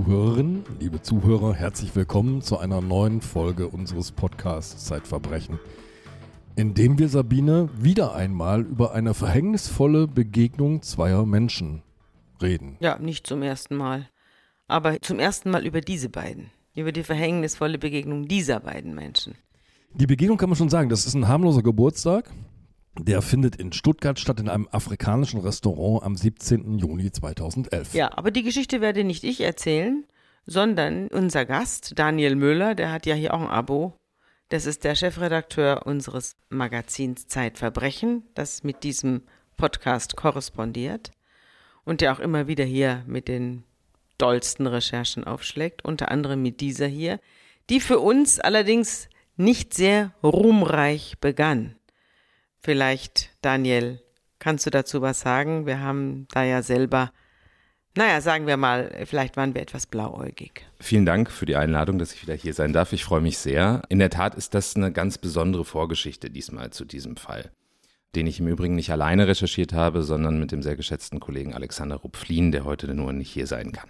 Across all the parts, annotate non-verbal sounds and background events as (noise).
liebe Zuhörerinnen, liebe Zuhörer, herzlich willkommen zu einer neuen Folge unseres Podcasts Zeitverbrechen, in dem wir Sabine wieder einmal über eine verhängnisvolle Begegnung zweier Menschen reden. Ja, nicht zum ersten Mal, aber zum ersten Mal über diese beiden, über die verhängnisvolle Begegnung dieser beiden Menschen. Die Begegnung kann man schon sagen, das ist ein harmloser Geburtstag. Der findet in Stuttgart statt in einem afrikanischen Restaurant am 17. Juni 2011. Ja, aber die Geschichte werde nicht ich erzählen, sondern unser Gast, Daniel Müller, der hat ja hier auch ein Abo. Das ist der Chefredakteur unseres Magazins Zeitverbrechen, das mit diesem Podcast korrespondiert und der auch immer wieder hier mit den dollsten Recherchen aufschlägt, unter anderem mit dieser hier, die für uns allerdings nicht sehr ruhmreich begann. Vielleicht, Daniel, kannst du dazu was sagen? Wir haben da ja selber, naja, sagen wir mal, vielleicht waren wir etwas blauäugig. Vielen Dank für die Einladung, dass ich wieder hier sein darf. Ich freue mich sehr. In der Tat ist das eine ganz besondere Vorgeschichte diesmal zu diesem Fall, den ich im Übrigen nicht alleine recherchiert habe, sondern mit dem sehr geschätzten Kollegen Alexander Rupflin, der heute nur nicht hier sein kann.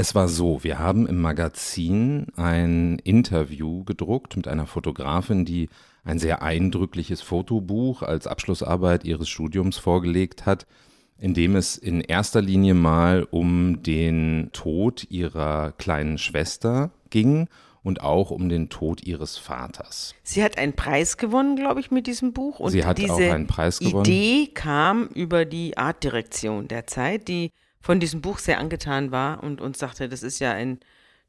Es war so, wir haben im Magazin ein Interview gedruckt mit einer Fotografin, die ein sehr eindrückliches Fotobuch als Abschlussarbeit ihres Studiums vorgelegt hat, in dem es in erster Linie mal um den Tod ihrer kleinen Schwester ging und auch um den Tod ihres Vaters. Sie hat einen Preis gewonnen, glaube ich, mit diesem Buch. Und Sie hat diese auch einen Preis gewonnen. Idee kam über die Artdirektion der Zeit, die von diesem Buch sehr angetan war und uns sagte, das ist ja ein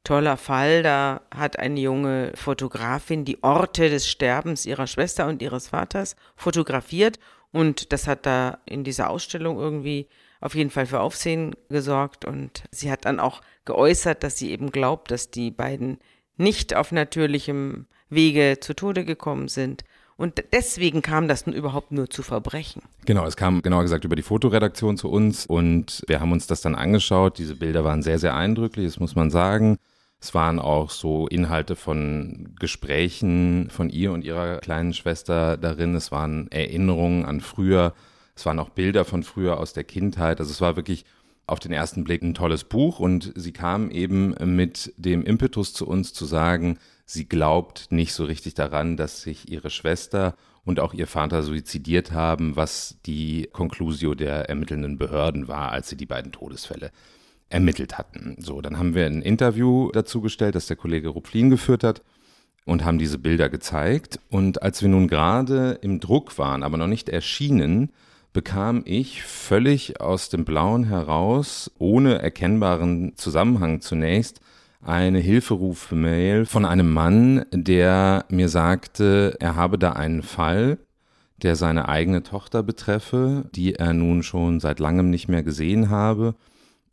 toller Fall. Da hat eine junge Fotografin die Orte des Sterbens ihrer Schwester und ihres Vaters fotografiert und das hat da in dieser Ausstellung irgendwie auf jeden Fall für Aufsehen gesorgt und sie hat dann auch geäußert, dass sie eben glaubt, dass die beiden nicht auf natürlichem Wege zu Tode gekommen sind, und deswegen kam das nun überhaupt nur zu Verbrechen. Genau, es kam genauer gesagt über die Fotoredaktion zu uns und wir haben uns das dann angeschaut. Diese Bilder waren sehr, sehr eindrücklich, das muss man sagen. Es waren auch so Inhalte von Gesprächen von ihr und ihrer kleinen Schwester darin. Es waren Erinnerungen an früher. Es waren auch Bilder von früher aus der Kindheit. Also es war wirklich auf den ersten Blick ein tolles Buch und sie kam eben mit dem Impetus zu uns zu sagen, sie glaubt nicht so richtig daran, dass sich ihre Schwester und auch ihr Vater suizidiert haben, was die Conclusio der ermittelnden Behörden war, als sie die beiden Todesfälle ermittelt hatten. So, dann haben wir ein Interview dazu gestellt, das der Kollege Rupflin geführt hat und haben diese Bilder gezeigt. Und als wir nun gerade im Druck waren, aber noch nicht erschienen, bekam ich völlig aus dem Blauen heraus, ohne erkennbaren Zusammenhang zunächst, eine Hilferuf-Mail von einem Mann, der mir sagte, er habe da einen Fall, der seine eigene Tochter betreffe, die er nun schon seit langem nicht mehr gesehen habe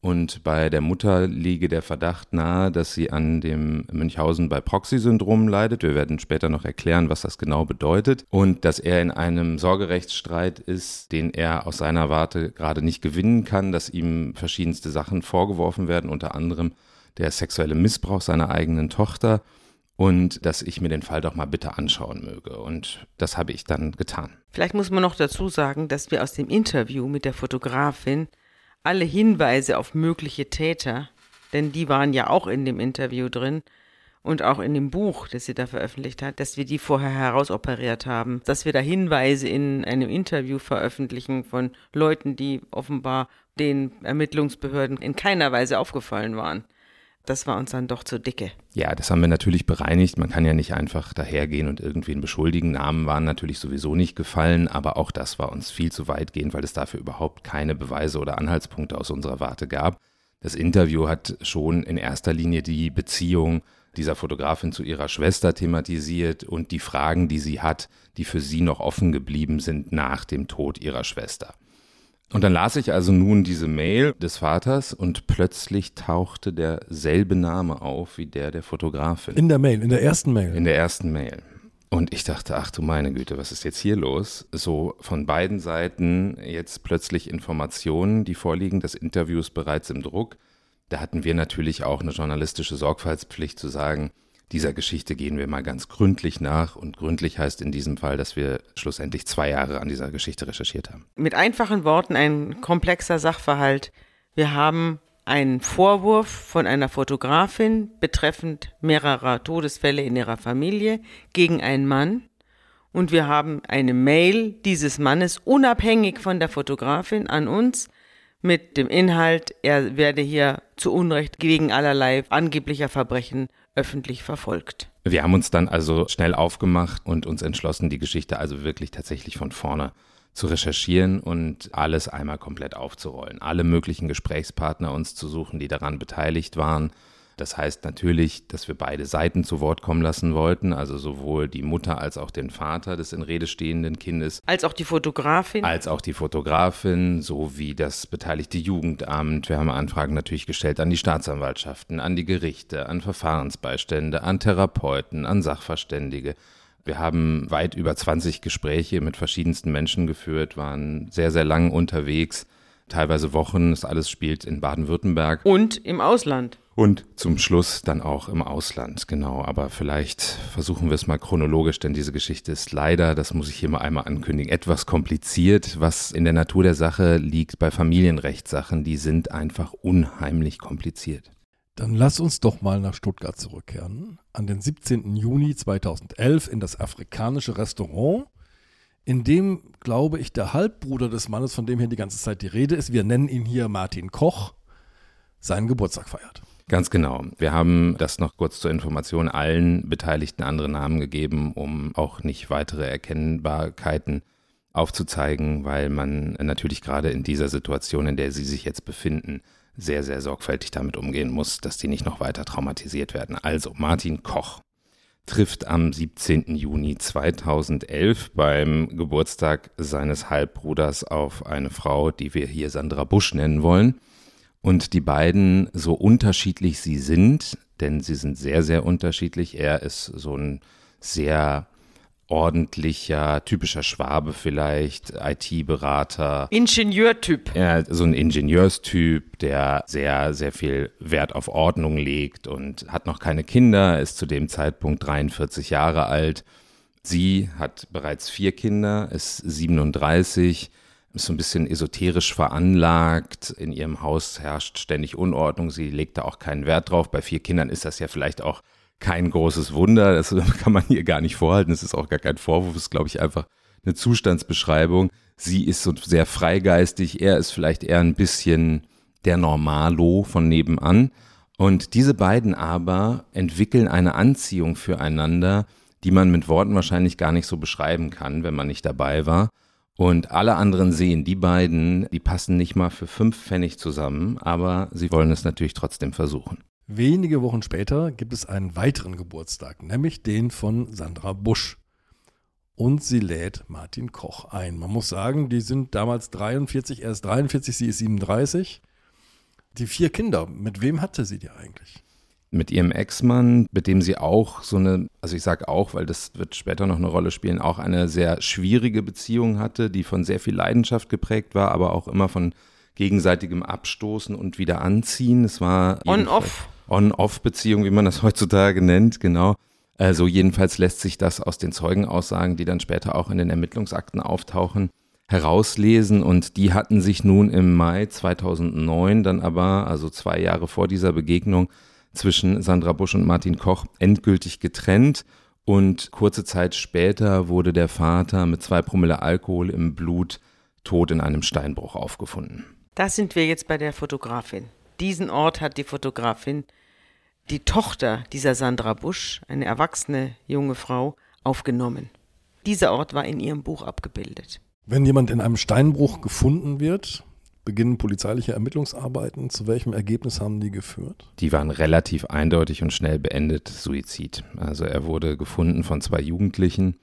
und bei der Mutter liege der Verdacht nahe, dass sie an dem Münchhausen bei Proxy-Syndrom leidet. Wir werden später noch erklären, was das genau bedeutet. Und dass er in einem Sorgerechtsstreit ist, den er aus seiner Warte gerade nicht gewinnen kann, dass ihm verschiedenste Sachen vorgeworfen werden, unter anderem der sexuelle Missbrauch seiner eigenen Tochter und dass ich mir den Fall doch mal bitte anschauen möge. Und das habe ich dann getan. Vielleicht muss man noch dazu sagen, dass wir aus dem Interview mit der Fotografin alle Hinweise auf mögliche Täter, denn die waren ja auch in dem Interview drin und auch in dem Buch, das sie da veröffentlicht hat, dass wir die vorher herausoperiert haben, dass wir da Hinweise in einem Interview veröffentlichen von Leuten, die offenbar den Ermittlungsbehörden in keiner Weise aufgefallen waren das war uns dann doch zu dicke. Ja, das haben wir natürlich bereinigt. Man kann ja nicht einfach dahergehen und irgendwen beschuldigen. Namen waren natürlich sowieso nicht gefallen, aber auch das war uns viel zu weitgehend, weil es dafür überhaupt keine Beweise oder Anhaltspunkte aus unserer Warte gab. Das Interview hat schon in erster Linie die Beziehung dieser Fotografin zu ihrer Schwester thematisiert und die Fragen, die sie hat, die für sie noch offen geblieben sind nach dem Tod ihrer Schwester. Und dann las ich also nun diese Mail des Vaters und plötzlich tauchte derselbe Name auf wie der der Fotografin. In der Mail, in der ersten Mail. In der ersten Mail. Und ich dachte, ach du meine Güte, was ist jetzt hier los? So von beiden Seiten jetzt plötzlich Informationen, die vorliegen. Das Interview ist bereits im Druck. Da hatten wir natürlich auch eine journalistische Sorgfaltspflicht zu sagen, dieser Geschichte gehen wir mal ganz gründlich nach. Und gründlich heißt in diesem Fall, dass wir schlussendlich zwei Jahre an dieser Geschichte recherchiert haben. Mit einfachen Worten ein komplexer Sachverhalt. Wir haben einen Vorwurf von einer Fotografin betreffend mehrerer Todesfälle in ihrer Familie gegen einen Mann. Und wir haben eine Mail dieses Mannes unabhängig von der Fotografin an uns mit dem Inhalt, er werde hier zu Unrecht gegen allerlei angeblicher Verbrechen öffentlich verfolgt. Wir haben uns dann also schnell aufgemacht und uns entschlossen, die Geschichte also wirklich tatsächlich von vorne zu recherchieren und alles einmal komplett aufzurollen. Alle möglichen Gesprächspartner uns zu suchen, die daran beteiligt waren. Das heißt natürlich, dass wir beide Seiten zu Wort kommen lassen wollten, also sowohl die Mutter als auch den Vater des in Rede stehenden Kindes. Als auch die Fotografin. Als auch die Fotografin, sowie das beteiligte Jugendamt. Wir haben Anfragen natürlich gestellt an die Staatsanwaltschaften, an die Gerichte, an Verfahrensbeistände, an Therapeuten, an Sachverständige. Wir haben weit über 20 Gespräche mit verschiedensten Menschen geführt, waren sehr, sehr lang unterwegs, teilweise Wochen. Das alles spielt in Baden-Württemberg. Und im Ausland. Und zum Schluss dann auch im Ausland, genau. Aber vielleicht versuchen wir es mal chronologisch, denn diese Geschichte ist leider, das muss ich hier mal einmal ankündigen, etwas kompliziert, was in der Natur der Sache liegt bei Familienrechtssachen. Die sind einfach unheimlich kompliziert. Dann lass uns doch mal nach Stuttgart zurückkehren. An den 17. Juni 2011 in das afrikanische Restaurant, in dem, glaube ich, der Halbbruder des Mannes, von dem hier die ganze Zeit die Rede ist, wir nennen ihn hier Martin Koch, seinen Geburtstag feiert. Ganz genau. Wir haben das noch kurz zur Information allen Beteiligten andere Namen gegeben, um auch nicht weitere Erkennbarkeiten aufzuzeigen, weil man natürlich gerade in dieser Situation, in der Sie sich jetzt befinden, sehr, sehr sorgfältig damit umgehen muss, dass die nicht noch weiter traumatisiert werden. Also Martin Koch trifft am 17. Juni 2011 beim Geburtstag seines Halbbruders auf eine Frau, die wir hier Sandra Busch nennen wollen. Und die beiden, so unterschiedlich sie sind, denn sie sind sehr, sehr unterschiedlich. Er ist so ein sehr ordentlicher, typischer Schwabe vielleicht, IT-Berater. Ingenieurtyp. Ja, so ein Ingenieurstyp, der sehr, sehr viel Wert auf Ordnung legt und hat noch keine Kinder, ist zu dem Zeitpunkt 43 Jahre alt. Sie hat bereits vier Kinder, ist 37, ist so ein bisschen esoterisch veranlagt. In ihrem Haus herrscht ständig Unordnung. Sie legt da auch keinen Wert drauf. Bei vier Kindern ist das ja vielleicht auch kein großes Wunder. Das (laughs) kann man hier gar nicht vorhalten. Das ist auch gar kein Vorwurf. Das ist, glaube ich, einfach eine Zustandsbeschreibung. Sie ist so sehr freigeistig. Er ist vielleicht eher ein bisschen der Normalo von nebenan. Und diese beiden aber entwickeln eine Anziehung füreinander, die man mit Worten wahrscheinlich gar nicht so beschreiben kann, wenn man nicht dabei war. Und alle anderen sehen, die beiden, die passen nicht mal für fünf Pfennig zusammen, aber sie wollen es natürlich trotzdem versuchen. Wenige Wochen später gibt es einen weiteren Geburtstag, nämlich den von Sandra Busch. Und sie lädt Martin Koch ein. Man muss sagen, die sind damals 43, er ist 43, sie ist 37. Die vier Kinder, mit wem hatte sie die eigentlich? Mit ihrem Ex-Mann, mit dem sie auch so eine, also ich sage auch, weil das wird später noch eine Rolle spielen, auch eine sehr schwierige Beziehung hatte, die von sehr viel Leidenschaft geprägt war, aber auch immer von gegenseitigem Abstoßen und wieder anziehen. Es war on-off. On-Off-Beziehung, wie man das heutzutage nennt, genau. Also jedenfalls lässt sich das aus den Zeugenaussagen, die dann später auch in den Ermittlungsakten auftauchen, herauslesen. Und die hatten sich nun im Mai 2009 dann aber, also zwei Jahre vor dieser Begegnung zwischen Sandra Busch und Martin Koch, endgültig getrennt. Und kurze Zeit später wurde der Vater mit zwei Promille Alkohol im Blut tot in einem Steinbruch aufgefunden. Da sind wir jetzt bei der Fotografin. Diesen Ort hat die Fotografin, die Tochter dieser Sandra Busch, eine erwachsene junge Frau, aufgenommen. Dieser Ort war in ihrem Buch abgebildet. Wenn jemand in einem Steinbruch gefunden wird, beginnen polizeiliche Ermittlungsarbeiten. Zu welchem Ergebnis haben die geführt? Die waren relativ eindeutig und schnell beendet. Suizid. Also er wurde gefunden von zwei Jugendlichen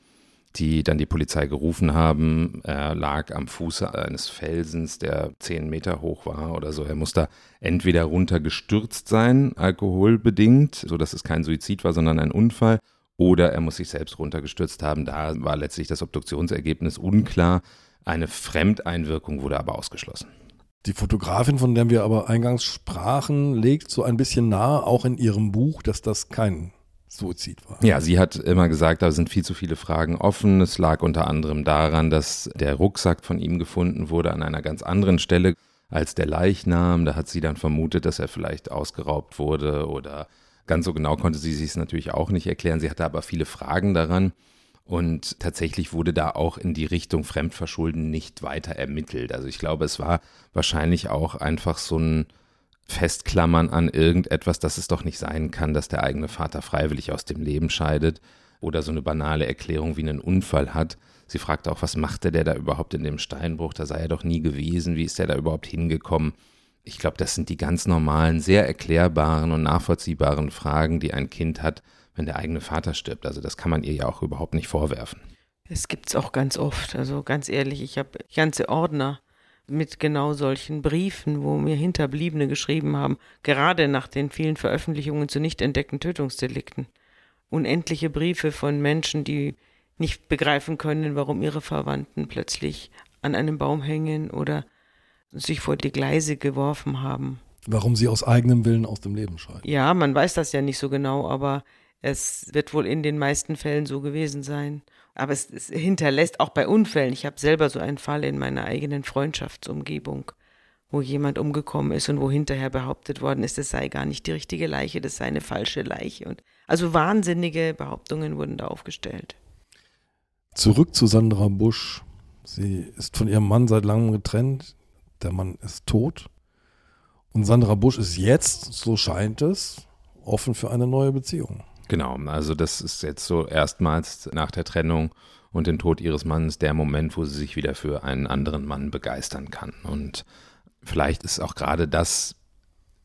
die dann die Polizei gerufen haben. Er lag am Fuße eines Felsens, der zehn Meter hoch war oder so. Er muss da entweder runtergestürzt sein, alkoholbedingt, sodass es kein Suizid war, sondern ein Unfall, oder er muss sich selbst runtergestürzt haben. Da war letztlich das Obduktionsergebnis unklar. Eine Fremdeinwirkung wurde aber ausgeschlossen. Die Fotografin, von der wir aber eingangs sprachen, legt so ein bisschen nahe, auch in ihrem Buch, dass das kein Suizid war. Ja, sie hat immer gesagt, da sind viel zu viele Fragen offen. Es lag unter anderem daran, dass der Rucksack von ihm gefunden wurde an einer ganz anderen Stelle. als der Leichnam. Da hat sie dann vermutet, dass er vielleicht ausgeraubt wurde oder ganz so genau konnte sie sich es natürlich auch nicht erklären. Sie hatte aber viele Fragen daran. Und tatsächlich wurde da auch in die Richtung Fremdverschulden nicht weiter ermittelt. Also ich glaube, es war wahrscheinlich auch einfach so ein Festklammern an irgendetwas, dass es doch nicht sein kann, dass der eigene Vater freiwillig aus dem Leben scheidet oder so eine banale Erklärung wie einen Unfall hat. Sie fragte auch, was machte der da überhaupt in dem Steinbruch? Da sei er doch nie gewesen. Wie ist der da überhaupt hingekommen? Ich glaube, das sind die ganz normalen, sehr erklärbaren und nachvollziehbaren Fragen, die ein Kind hat, wenn der eigene Vater stirbt. Also das kann man ihr ja auch überhaupt nicht vorwerfen. Es gibt es auch ganz oft. Also ganz ehrlich, ich habe ganze Ordner mit genau solchen Briefen, wo mir Hinterbliebene geschrieben haben, gerade nach den vielen Veröffentlichungen zu nicht entdeckten Tötungsdelikten. Unendliche Briefe von Menschen, die nicht begreifen können, warum ihre Verwandten plötzlich an einem Baum hängen oder sich vor die Gleise geworfen haben. Warum sie aus eigenem Willen aus dem Leben scheiden. Ja, man weiß das ja nicht so genau, aber es wird wohl in den meisten Fällen so gewesen sein. Aber es, es hinterlässt auch bei Unfällen. Ich habe selber so einen Fall in meiner eigenen Freundschaftsumgebung, wo jemand umgekommen ist und wo hinterher behauptet worden ist, es sei gar nicht die richtige Leiche, das sei eine falsche Leiche. Und also wahnsinnige Behauptungen wurden da aufgestellt. Zurück zu Sandra Busch. Sie ist von ihrem Mann seit langem getrennt. Der Mann ist tot. Und Sandra Busch ist jetzt, so scheint es, offen für eine neue Beziehung. Genau, also das ist jetzt so erstmals nach der Trennung und dem Tod ihres Mannes der Moment, wo sie sich wieder für einen anderen Mann begeistern kann. Und vielleicht ist auch gerade das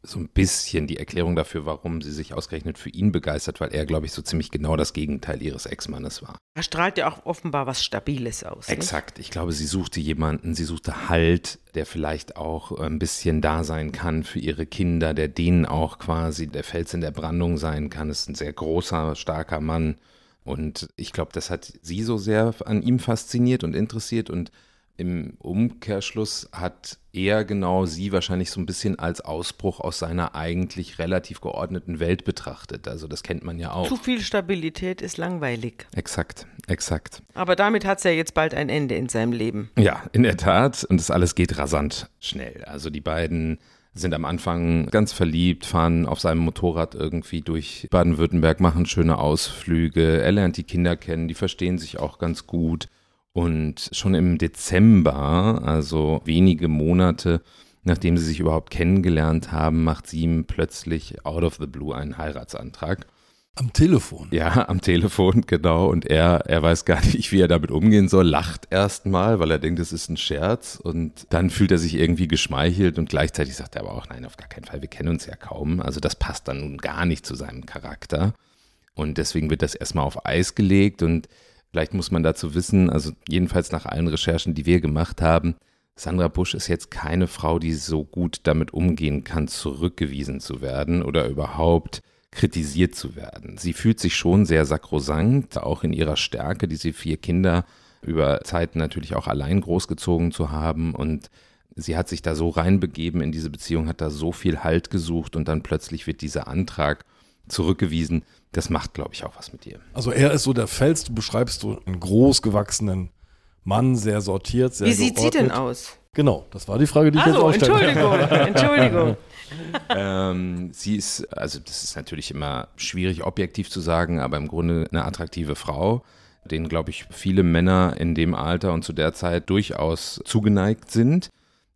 so ein bisschen die Erklärung dafür, warum sie sich ausgerechnet für ihn begeistert, weil er, glaube ich, so ziemlich genau das Gegenteil ihres Ex-Mannes war. Er strahlt ja auch offenbar was Stabiles aus. Exakt. Nicht? Ich glaube, sie suchte jemanden, sie suchte Halt, der vielleicht auch ein bisschen da sein kann für ihre Kinder, der denen auch quasi der Fels in der Brandung sein kann. Es ist ein sehr großer, starker Mann. Und ich glaube, das hat sie so sehr an ihm fasziniert und interessiert und im Umkehrschluss hat er genau sie wahrscheinlich so ein bisschen als Ausbruch aus seiner eigentlich relativ geordneten Welt betrachtet. Also das kennt man ja auch. Zu viel Stabilität ist langweilig. Exakt, exakt. Aber damit hat es ja jetzt bald ein Ende in seinem Leben. Ja, in der Tat. Und das alles geht rasant schnell. Also die beiden sind am Anfang ganz verliebt, fahren auf seinem Motorrad irgendwie durch Baden-Württemberg, machen schöne Ausflüge. Er lernt die Kinder kennen, die verstehen sich auch ganz gut. Und schon im Dezember, also wenige Monate nachdem sie sich überhaupt kennengelernt haben, macht sie ihm plötzlich out of the blue einen Heiratsantrag. Am Telefon. Ja, am Telefon, genau. Und er, er weiß gar nicht, wie er damit umgehen soll, lacht erstmal, weil er denkt, es ist ein Scherz. Und dann fühlt er sich irgendwie geschmeichelt und gleichzeitig sagt er aber auch, nein, auf gar keinen Fall, wir kennen uns ja kaum. Also das passt dann nun gar nicht zu seinem Charakter. Und deswegen wird das erstmal auf Eis gelegt und Vielleicht muss man dazu wissen, also jedenfalls nach allen Recherchen, die wir gemacht haben, Sandra Busch ist jetzt keine Frau, die so gut damit umgehen kann, zurückgewiesen zu werden oder überhaupt kritisiert zu werden. Sie fühlt sich schon sehr sakrosankt, auch in ihrer Stärke, diese vier Kinder über Zeiten natürlich auch allein großgezogen zu haben und sie hat sich da so reinbegeben in diese Beziehung, hat da so viel Halt gesucht und dann plötzlich wird dieser Antrag zurückgewiesen das macht, glaube ich, auch was mit dir. Also er ist so der Fels, du beschreibst so einen großgewachsenen Mann, sehr sortiert, sehr Wie sieht geordnet. sie denn aus? Genau, das war die Frage, die ich also, jetzt auch Entschuldigung, (laughs) Entschuldigung. ähm, sie ist, also das ist natürlich immer schwierig objektiv zu sagen, aber im Grunde eine attraktive Frau, denen, glaube ich, viele Männer in dem Alter und zu der Zeit durchaus zugeneigt sind,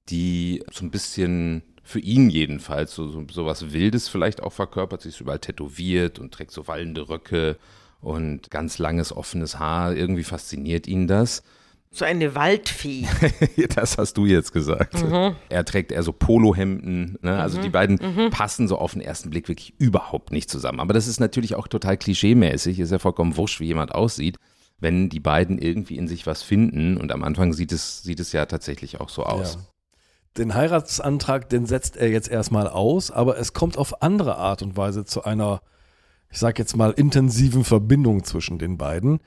die so ein bisschen für ihn jedenfalls so, so, so was Wildes vielleicht auch verkörpert. Sie ist überall tätowiert und trägt so wallende Röcke und ganz langes, offenes Haar. Irgendwie fasziniert ihn das. So eine Waldfee. (laughs) das hast du jetzt gesagt. Mhm. Er trägt eher so Polohemden. Ne? Also mhm. die beiden mhm. passen so auf den ersten Blick wirklich überhaupt nicht zusammen. Aber das ist natürlich auch total klischeemäßig. Ist ja vollkommen wurscht, wie jemand aussieht, wenn die beiden irgendwie in sich was finden. Und am Anfang sieht es, sieht es ja tatsächlich auch so aus. Ja den Heiratsantrag, den setzt er jetzt erstmal aus, aber es kommt auf andere Art und Weise zu einer, ich sag jetzt mal, intensiven Verbindung zwischen den beiden.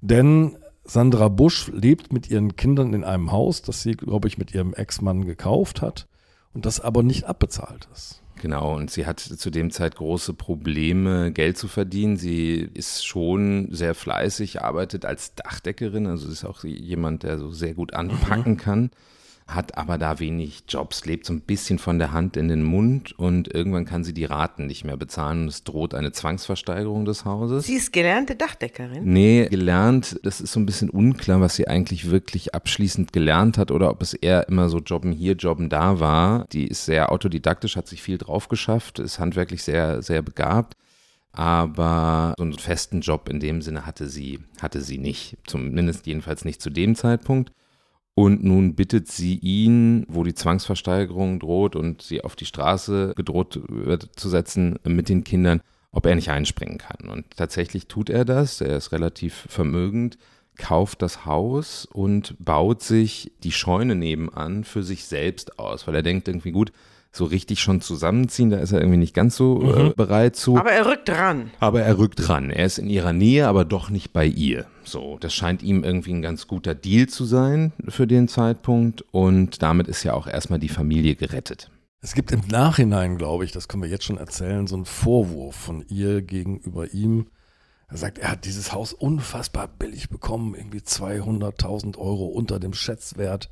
Denn Sandra Busch lebt mit ihren Kindern in einem Haus, das sie, glaube ich, mit ihrem Ex-Mann gekauft hat und das aber nicht abbezahlt ist. Genau, und sie hat zu dem Zeit große Probleme, Geld zu verdienen. Sie ist schon sehr fleißig, arbeitet als Dachdeckerin, also ist auch jemand, der so sehr gut anpacken mhm. kann hat aber da wenig Jobs, lebt so ein bisschen von der Hand in den Mund und irgendwann kann sie die Raten nicht mehr bezahlen und es droht eine Zwangsversteigerung des Hauses. Sie ist gelernte Dachdeckerin? Nee, gelernt, das ist so ein bisschen unklar, was sie eigentlich wirklich abschließend gelernt hat oder ob es eher immer so Jobben hier, Jobben da war. Die ist sehr autodidaktisch, hat sich viel drauf geschafft, ist handwerklich sehr, sehr begabt aber so einen festen Job in dem Sinne hatte sie, hatte sie nicht. Zumindest jedenfalls nicht zu dem Zeitpunkt. Und nun bittet sie ihn, wo die Zwangsversteigerung droht und sie auf die Straße gedroht wird zu setzen mit den Kindern, ob er nicht einspringen kann. Und tatsächlich tut er das. Er ist relativ vermögend, kauft das Haus und baut sich die Scheune nebenan für sich selbst aus, weil er denkt irgendwie gut, so richtig schon zusammenziehen, da ist er irgendwie nicht ganz so äh, mhm. äh, bereit zu. Aber er rückt ran. Aber er rückt ran. Er ist in ihrer Nähe, aber doch nicht bei ihr. So, das scheint ihm irgendwie ein ganz guter Deal zu sein für den Zeitpunkt und damit ist ja auch erstmal die Familie gerettet. Es gibt im Nachhinein, glaube ich, das können wir jetzt schon erzählen, so einen Vorwurf von ihr gegenüber ihm. Er sagt, er hat dieses Haus unfassbar billig bekommen, irgendwie 200.000 Euro unter dem Schätzwert.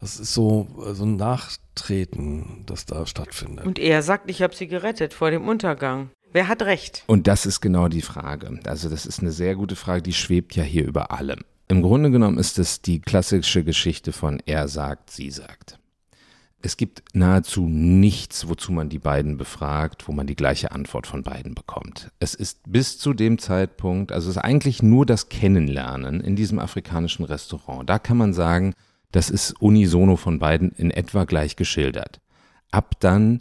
Das ist so, so ein Nachtreten, das da stattfindet. Und er sagt, ich habe sie gerettet vor dem Untergang. Wer hat recht? Und das ist genau die Frage. Also das ist eine sehr gute Frage, die schwebt ja hier über allem. Im Grunde genommen ist es die klassische Geschichte von er sagt, sie sagt. Es gibt nahezu nichts, wozu man die beiden befragt, wo man die gleiche Antwort von beiden bekommt. Es ist bis zu dem Zeitpunkt, also es ist eigentlich nur das Kennenlernen in diesem afrikanischen Restaurant. Da kann man sagen, das ist unisono von beiden in etwa gleich geschildert. Ab dann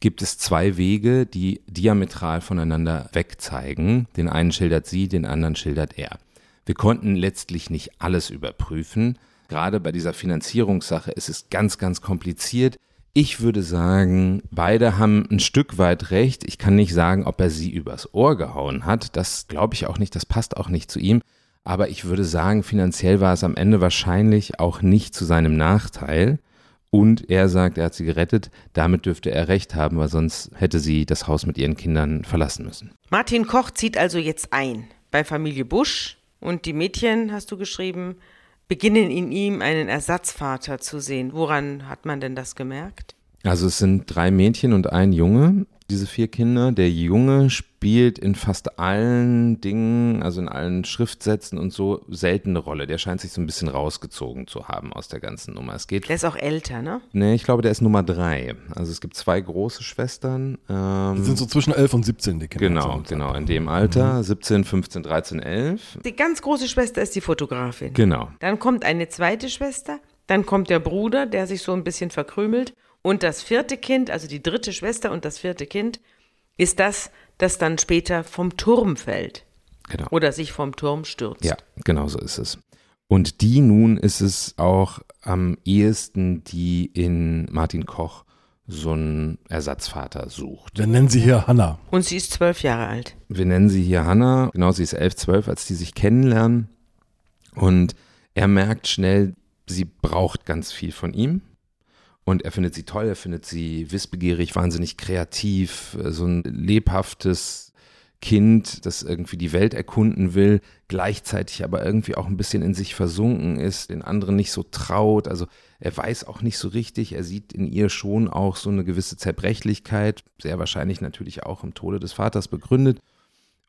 gibt es zwei Wege, die diametral voneinander wegzeigen. Den einen schildert sie, den anderen schildert er. Wir konnten letztlich nicht alles überprüfen. Gerade bei dieser Finanzierungssache ist es ganz, ganz kompliziert. Ich würde sagen, beide haben ein Stück weit recht. Ich kann nicht sagen, ob er sie übers Ohr gehauen hat. Das glaube ich auch nicht. Das passt auch nicht zu ihm. Aber ich würde sagen, finanziell war es am Ende wahrscheinlich auch nicht zu seinem Nachteil. Und er sagt, er hat sie gerettet. Damit dürfte er recht haben, weil sonst hätte sie das Haus mit ihren Kindern verlassen müssen. Martin Koch zieht also jetzt ein bei Familie Busch. Und die Mädchen, hast du geschrieben, beginnen in ihm einen Ersatzvater zu sehen. Woran hat man denn das gemerkt? Also es sind drei Mädchen und ein Junge diese vier Kinder. Der Junge spielt in fast allen Dingen, also in allen Schriftsätzen und so, seltene Rolle. Der scheint sich so ein bisschen rausgezogen zu haben aus der ganzen Nummer. Es geht. Der ist auch älter, ne? Nee, ich glaube, der ist Nummer drei. Also es gibt zwei große Schwestern. Ähm, die sind so zwischen 11 und 17, die Kinder. Genau, genau, in dem Alter. Mhm. 17, 15, 13, 11. Die ganz große Schwester ist die Fotografin. Genau. Dann kommt eine zweite Schwester. Dann kommt der Bruder, der sich so ein bisschen verkrümelt. Und das vierte Kind, also die dritte Schwester und das vierte Kind, ist das, das dann später vom Turm fällt. Genau. Oder sich vom Turm stürzt. Ja, genau so ist es. Und die nun ist es auch am ehesten, die in Martin Koch so einen Ersatzvater sucht. Wir nennen sie hier Hanna. Und sie ist zwölf Jahre alt. Wir nennen sie hier Hanna. Genau, sie ist elf, zwölf, als die sich kennenlernen. Und er merkt schnell, sie braucht ganz viel von ihm. Und er findet sie toll, er findet sie wissbegierig, wahnsinnig kreativ, äh, so ein lebhaftes Kind, das irgendwie die Welt erkunden will, gleichzeitig aber irgendwie auch ein bisschen in sich versunken ist, den anderen nicht so traut. Also er weiß auch nicht so richtig, er sieht in ihr schon auch so eine gewisse Zerbrechlichkeit, sehr wahrscheinlich natürlich auch im Tode des Vaters begründet.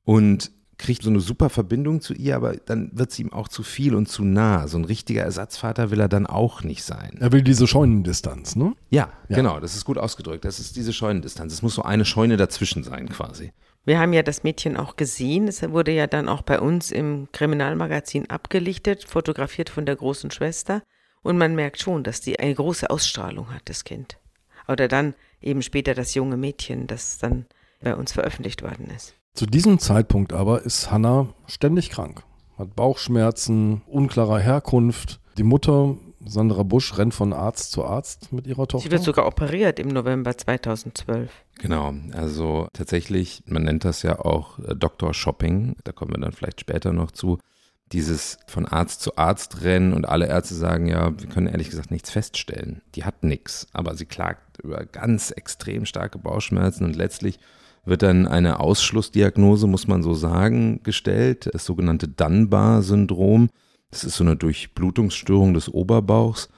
Und kriegt so eine super Verbindung zu ihr, aber dann wird es ihm auch zu viel und zu nah. So ein richtiger Ersatzvater will er dann auch nicht sein. Er will diese Scheunendistanz, ne? Ja, ja, genau, das ist gut ausgedrückt. Das ist diese Scheunendistanz. Es muss so eine Scheune dazwischen sein, quasi. Wir haben ja das Mädchen auch gesehen. Es wurde ja dann auch bei uns im Kriminalmagazin abgelichtet, fotografiert von der großen Schwester. Und man merkt schon, dass die eine große Ausstrahlung hat, das Kind. Oder dann eben später das junge Mädchen, das dann bei uns veröffentlicht worden ist. Zu diesem Zeitpunkt aber ist Hannah ständig krank, hat Bauchschmerzen, unklarer Herkunft. Die Mutter, Sandra Busch, rennt von Arzt zu Arzt mit ihrer Tochter. Sie wird sogar operiert im November 2012. Genau, also tatsächlich, man nennt das ja auch äh, Doktor Shopping, da kommen wir dann vielleicht später noch zu. Dieses von Arzt zu Arzt rennen und alle Ärzte sagen, ja, wir können ehrlich gesagt nichts feststellen. Die hat nichts, aber sie klagt über ganz extrem starke Bauchschmerzen und letztlich wird dann eine Ausschlussdiagnose, muss man so sagen, gestellt, das sogenannte Dunbar-Syndrom. Das ist so eine Durchblutungsstörung des Oberbauchs.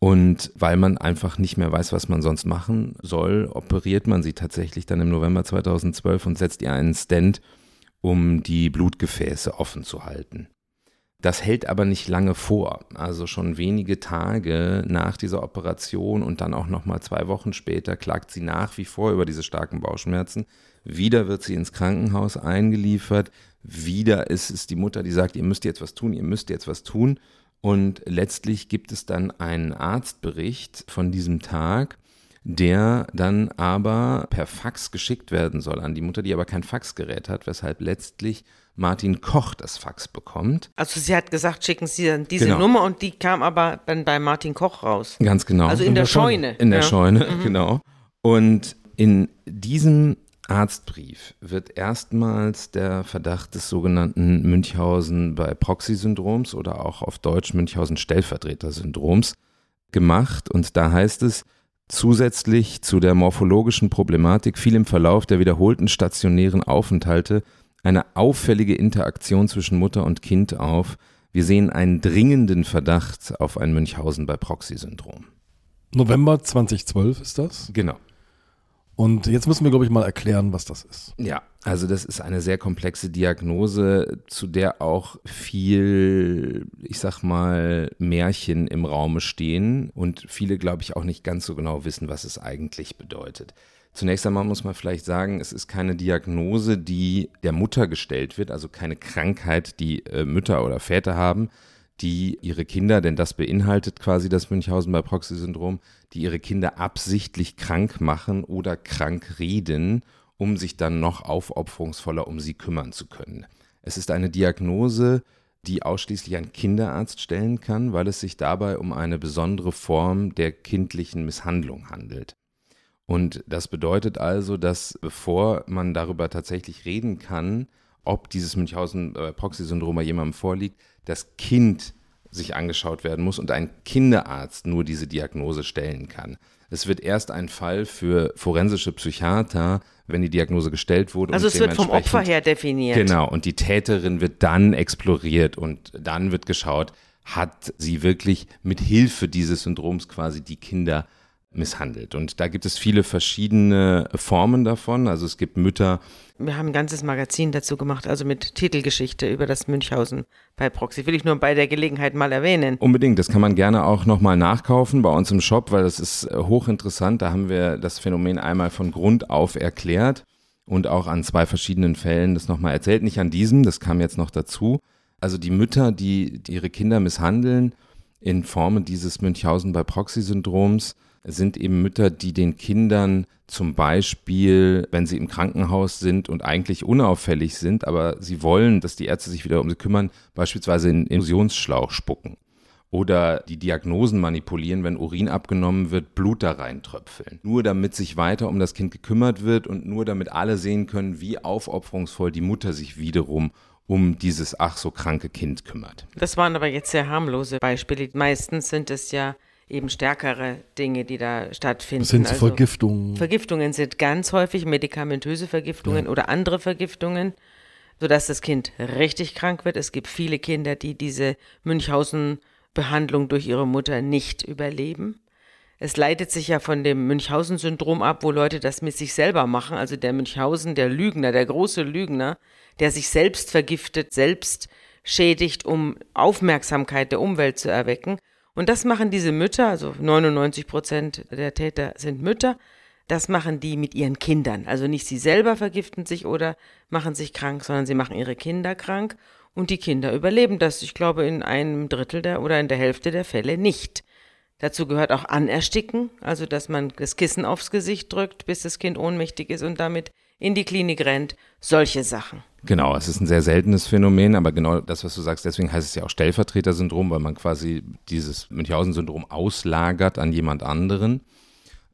Und weil man einfach nicht mehr weiß, was man sonst machen soll, operiert man sie tatsächlich dann im November 2012 und setzt ihr einen Stent, um die Blutgefäße offen zu halten. Das hält aber nicht lange vor. Also schon wenige Tage nach dieser Operation und dann auch noch mal zwei Wochen später klagt sie nach wie vor über diese starken Bauchschmerzen. Wieder wird sie ins Krankenhaus eingeliefert. Wieder ist es die Mutter, die sagt, ihr müsst jetzt was tun, ihr müsst jetzt was tun. Und letztlich gibt es dann einen Arztbericht von diesem Tag, der dann aber per Fax geschickt werden soll an die Mutter, die aber kein Faxgerät hat, weshalb letztlich Martin Koch das Fax bekommt. Also sie hat gesagt, schicken Sie dann diese Genau. Nummer und die kam aber dann bei Martin Koch raus. Ganz genau. Also in, der, Scheune. In der ja. Scheune, genau. Und in diesem Arztbrief wird erstmals der Verdacht des sogenannten Münchhausen bei Proxy-Syndroms oder auch auf Deutsch Münchhausen-Stellvertreter-Syndroms gemacht. Und da heißt es, zusätzlich zu der morphologischen Problematik fiel im Verlauf der wiederholten stationären Aufenthalte eine auffällige Interaktion zwischen Mutter und Kind auf. Wir sehen einen dringenden Verdacht auf ein Münchhausen bei Proxy-Syndrom. November 2012 ist das. Genau. Und jetzt müssen wir, glaube ich, mal erklären, was das ist. Ja, also das ist eine sehr komplexe Diagnose, zu der auch viel, ich sag mal, Märchen im Raume stehen und viele, glaube ich, auch nicht ganz so genau wissen, was es eigentlich bedeutet. Zunächst einmal muss man vielleicht sagen, es ist keine Diagnose, die der Mutter gestellt wird, also keine Krankheit, die äh, Mütter oder Väter haben, die ihre Kinder, denn das beinhaltet quasi das Münchhausen bei Proxy-Syndrom, die ihre Kinder absichtlich krank machen oder krank reden, um sich dann noch aufopferungsvoller um sie kümmern zu können. Es ist eine Diagnose, die ausschließlich ein Kinderarzt stellen kann, weil es sich dabei um eine besondere Form der kindlichen Misshandlung handelt. Und das bedeutet also, dass bevor man darüber tatsächlich reden kann, ob dieses Münchhausen-Proxy-Syndrom bei jemandem vorliegt, das Kind sich angeschaut werden muss und ein Kinderarzt nur diese Diagnose stellen kann. Es wird erst ein Fall für forensische Psychiater, wenn die Diagnose gestellt wurde. Also und es wird vom Opfer her definiert. Genau, und die Täterin wird dann exploriert und dann wird geschaut, hat sie wirklich mit Hilfe dieses Syndroms quasi die Kinder misshandelt. Und da gibt es viele verschiedene Formen davon. Also es gibt Mütter, Wir haben ein ganzes Magazin dazu gemacht, also mit Titelgeschichte über das Münchhausen bei Proxy. Will ich nur bei der Gelegenheit mal erwähnen. Unbedingt, das kann man gerne auch nochmal nachkaufen bei uns im Shop, weil das ist äh, hochinteressant. Da haben wir das Phänomen einmal von Grund auf erklärt und auch an zwei verschiedenen Fällen das nochmal erzählt. Nicht an diesem, das kam jetzt noch dazu. Also die Mütter, die, die ihre Kinder misshandeln in Form dieses Münchhausen bei Proxy-Syndroms, sind eben Mütter, die den Kindern zum Beispiel, wenn sie im Krankenhaus sind und eigentlich unauffällig sind, aber sie wollen, dass die Ärzte sich wieder um sie kümmern, beispielsweise in Infusionsschlauch spucken. Oder die Diagnosen manipulieren, wenn Urin abgenommen wird, Blut da reintröpfeln. Nur damit sich weiter um das Kind gekümmert wird und nur damit alle sehen können, wie aufopferungsvoll die Mutter sich wiederum um dieses ach so kranke Kind kümmert. Das waren aber jetzt sehr harmlose Beispiele. Meistens sind es ja eben stärkere Dinge, die da stattfinden. Hin zu Also Vergiftungen. Vergiftungen sind ganz häufig medikamentöse Vergiftungen oder andere Vergiftungen, sodass das Kind richtig krank wird. Es gibt viele Kinder, die diese Münchhausen-Behandlung durch ihre Mutter nicht überleben. Es leitet sich ja von dem Münchhausen-Syndrom ab, wo Leute das mit sich selber machen. Also der Münchhausen, der Lügner, der große Lügner, der sich selbst vergiftet, selbst schädigt, um Aufmerksamkeit der Umwelt zu erwecken. Und das machen diese Mütter, also 99 Prozent der Täter sind Mütter, das machen die mit ihren Kindern. Also nicht sie selber vergiften sich oder machen sich krank, sondern sie machen ihre Kinder krank und die Kinder überleben das, ich glaube, in einem Drittel der oder in der Hälfte der Fälle nicht. Dazu gehört auch Anersticken, also dass man das Kissen aufs Gesicht drückt, bis das Kind ohnmächtig ist und damit in die Klinik rennt. Solche Sachen. Genau, es ist ein sehr seltenes Phänomen, aber genau das, was du sagst, deswegen heißt es ja auch Stellvertreter-Syndrom, weil man quasi dieses Münchhausen-Syndrom auslagert an jemand anderen.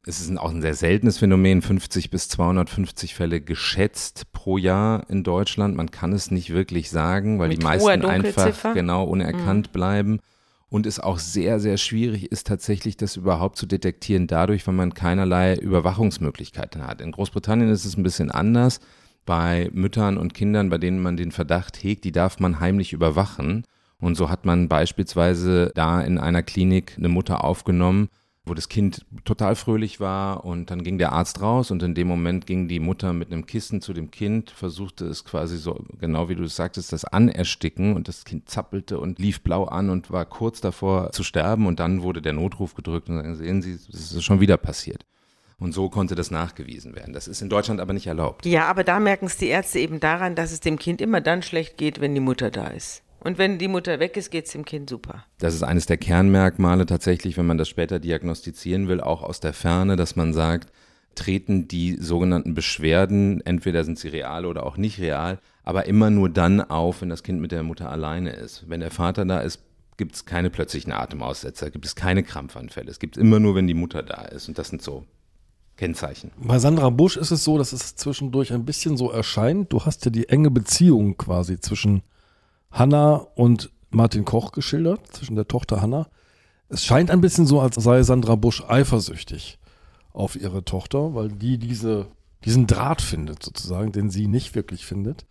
Es ist auch ein sehr seltenes Phänomen, 50 bis 250 Fälle geschätzt pro Jahr in Deutschland. Man kann es nicht wirklich sagen, weil Mit die meisten einfach? Mhm. genau unerkannt bleiben. Und es auch sehr, sehr schwierig ist, tatsächlich das überhaupt zu detektieren, dadurch, weil man keinerlei Überwachungsmöglichkeiten hat. In Großbritannien ist es ein bisschen anders. Bei Müttern und Kindern, bei denen man den Verdacht hegt, die darf man heimlich überwachen. Und so hat man beispielsweise da in einer Klinik eine Mutter aufgenommen, wo das Kind total fröhlich war und dann ging der Arzt raus und in dem Moment ging die Mutter mit einem Kissen zu dem Kind, versuchte es quasi so, genau wie du es sagtest, das anersticken und das Kind zappelte und lief blau an und war kurz davor zu sterben und dann wurde der Notruf gedrückt und dann sehen Sie, es ist schon wieder passiert. Und so konnte das nachgewiesen werden. Das ist in Deutschland aber nicht erlaubt. Ja, aber da merken es die Ärzte eben daran, dass es dem Kind immer dann schlecht geht, wenn die Mutter da ist. Und wenn die Mutter weg ist, geht es dem Kind super. Das ist eines der Kernmerkmale tatsächlich, wenn man das später diagnostizieren will, auch aus der Ferne, dass man sagt, treten die sogenannten Beschwerden, entweder sind sie real oder auch nicht real, aber immer nur dann auf, wenn das Kind mit der Mutter alleine ist. Wenn der Vater da ist, gibt es keine plötzlichen Atemaussetzer, gibt es keine Krampfanfälle. Es gibt immer nur, wenn die Mutter da ist. Und das sind so Kennzeichen. Bei Sandra Busch ist es so, dass es zwischendurch ein bisschen so erscheint. Du hast ja die enge Beziehung quasi zwischen Hanna und Martin Koch geschildert, zwischen der Tochter Hanna. Es scheint ein bisschen so, als sei Sandra Busch eifersüchtig auf ihre Tochter, weil die diese, diesen Draht findet, sozusagen, den sie nicht wirklich findet.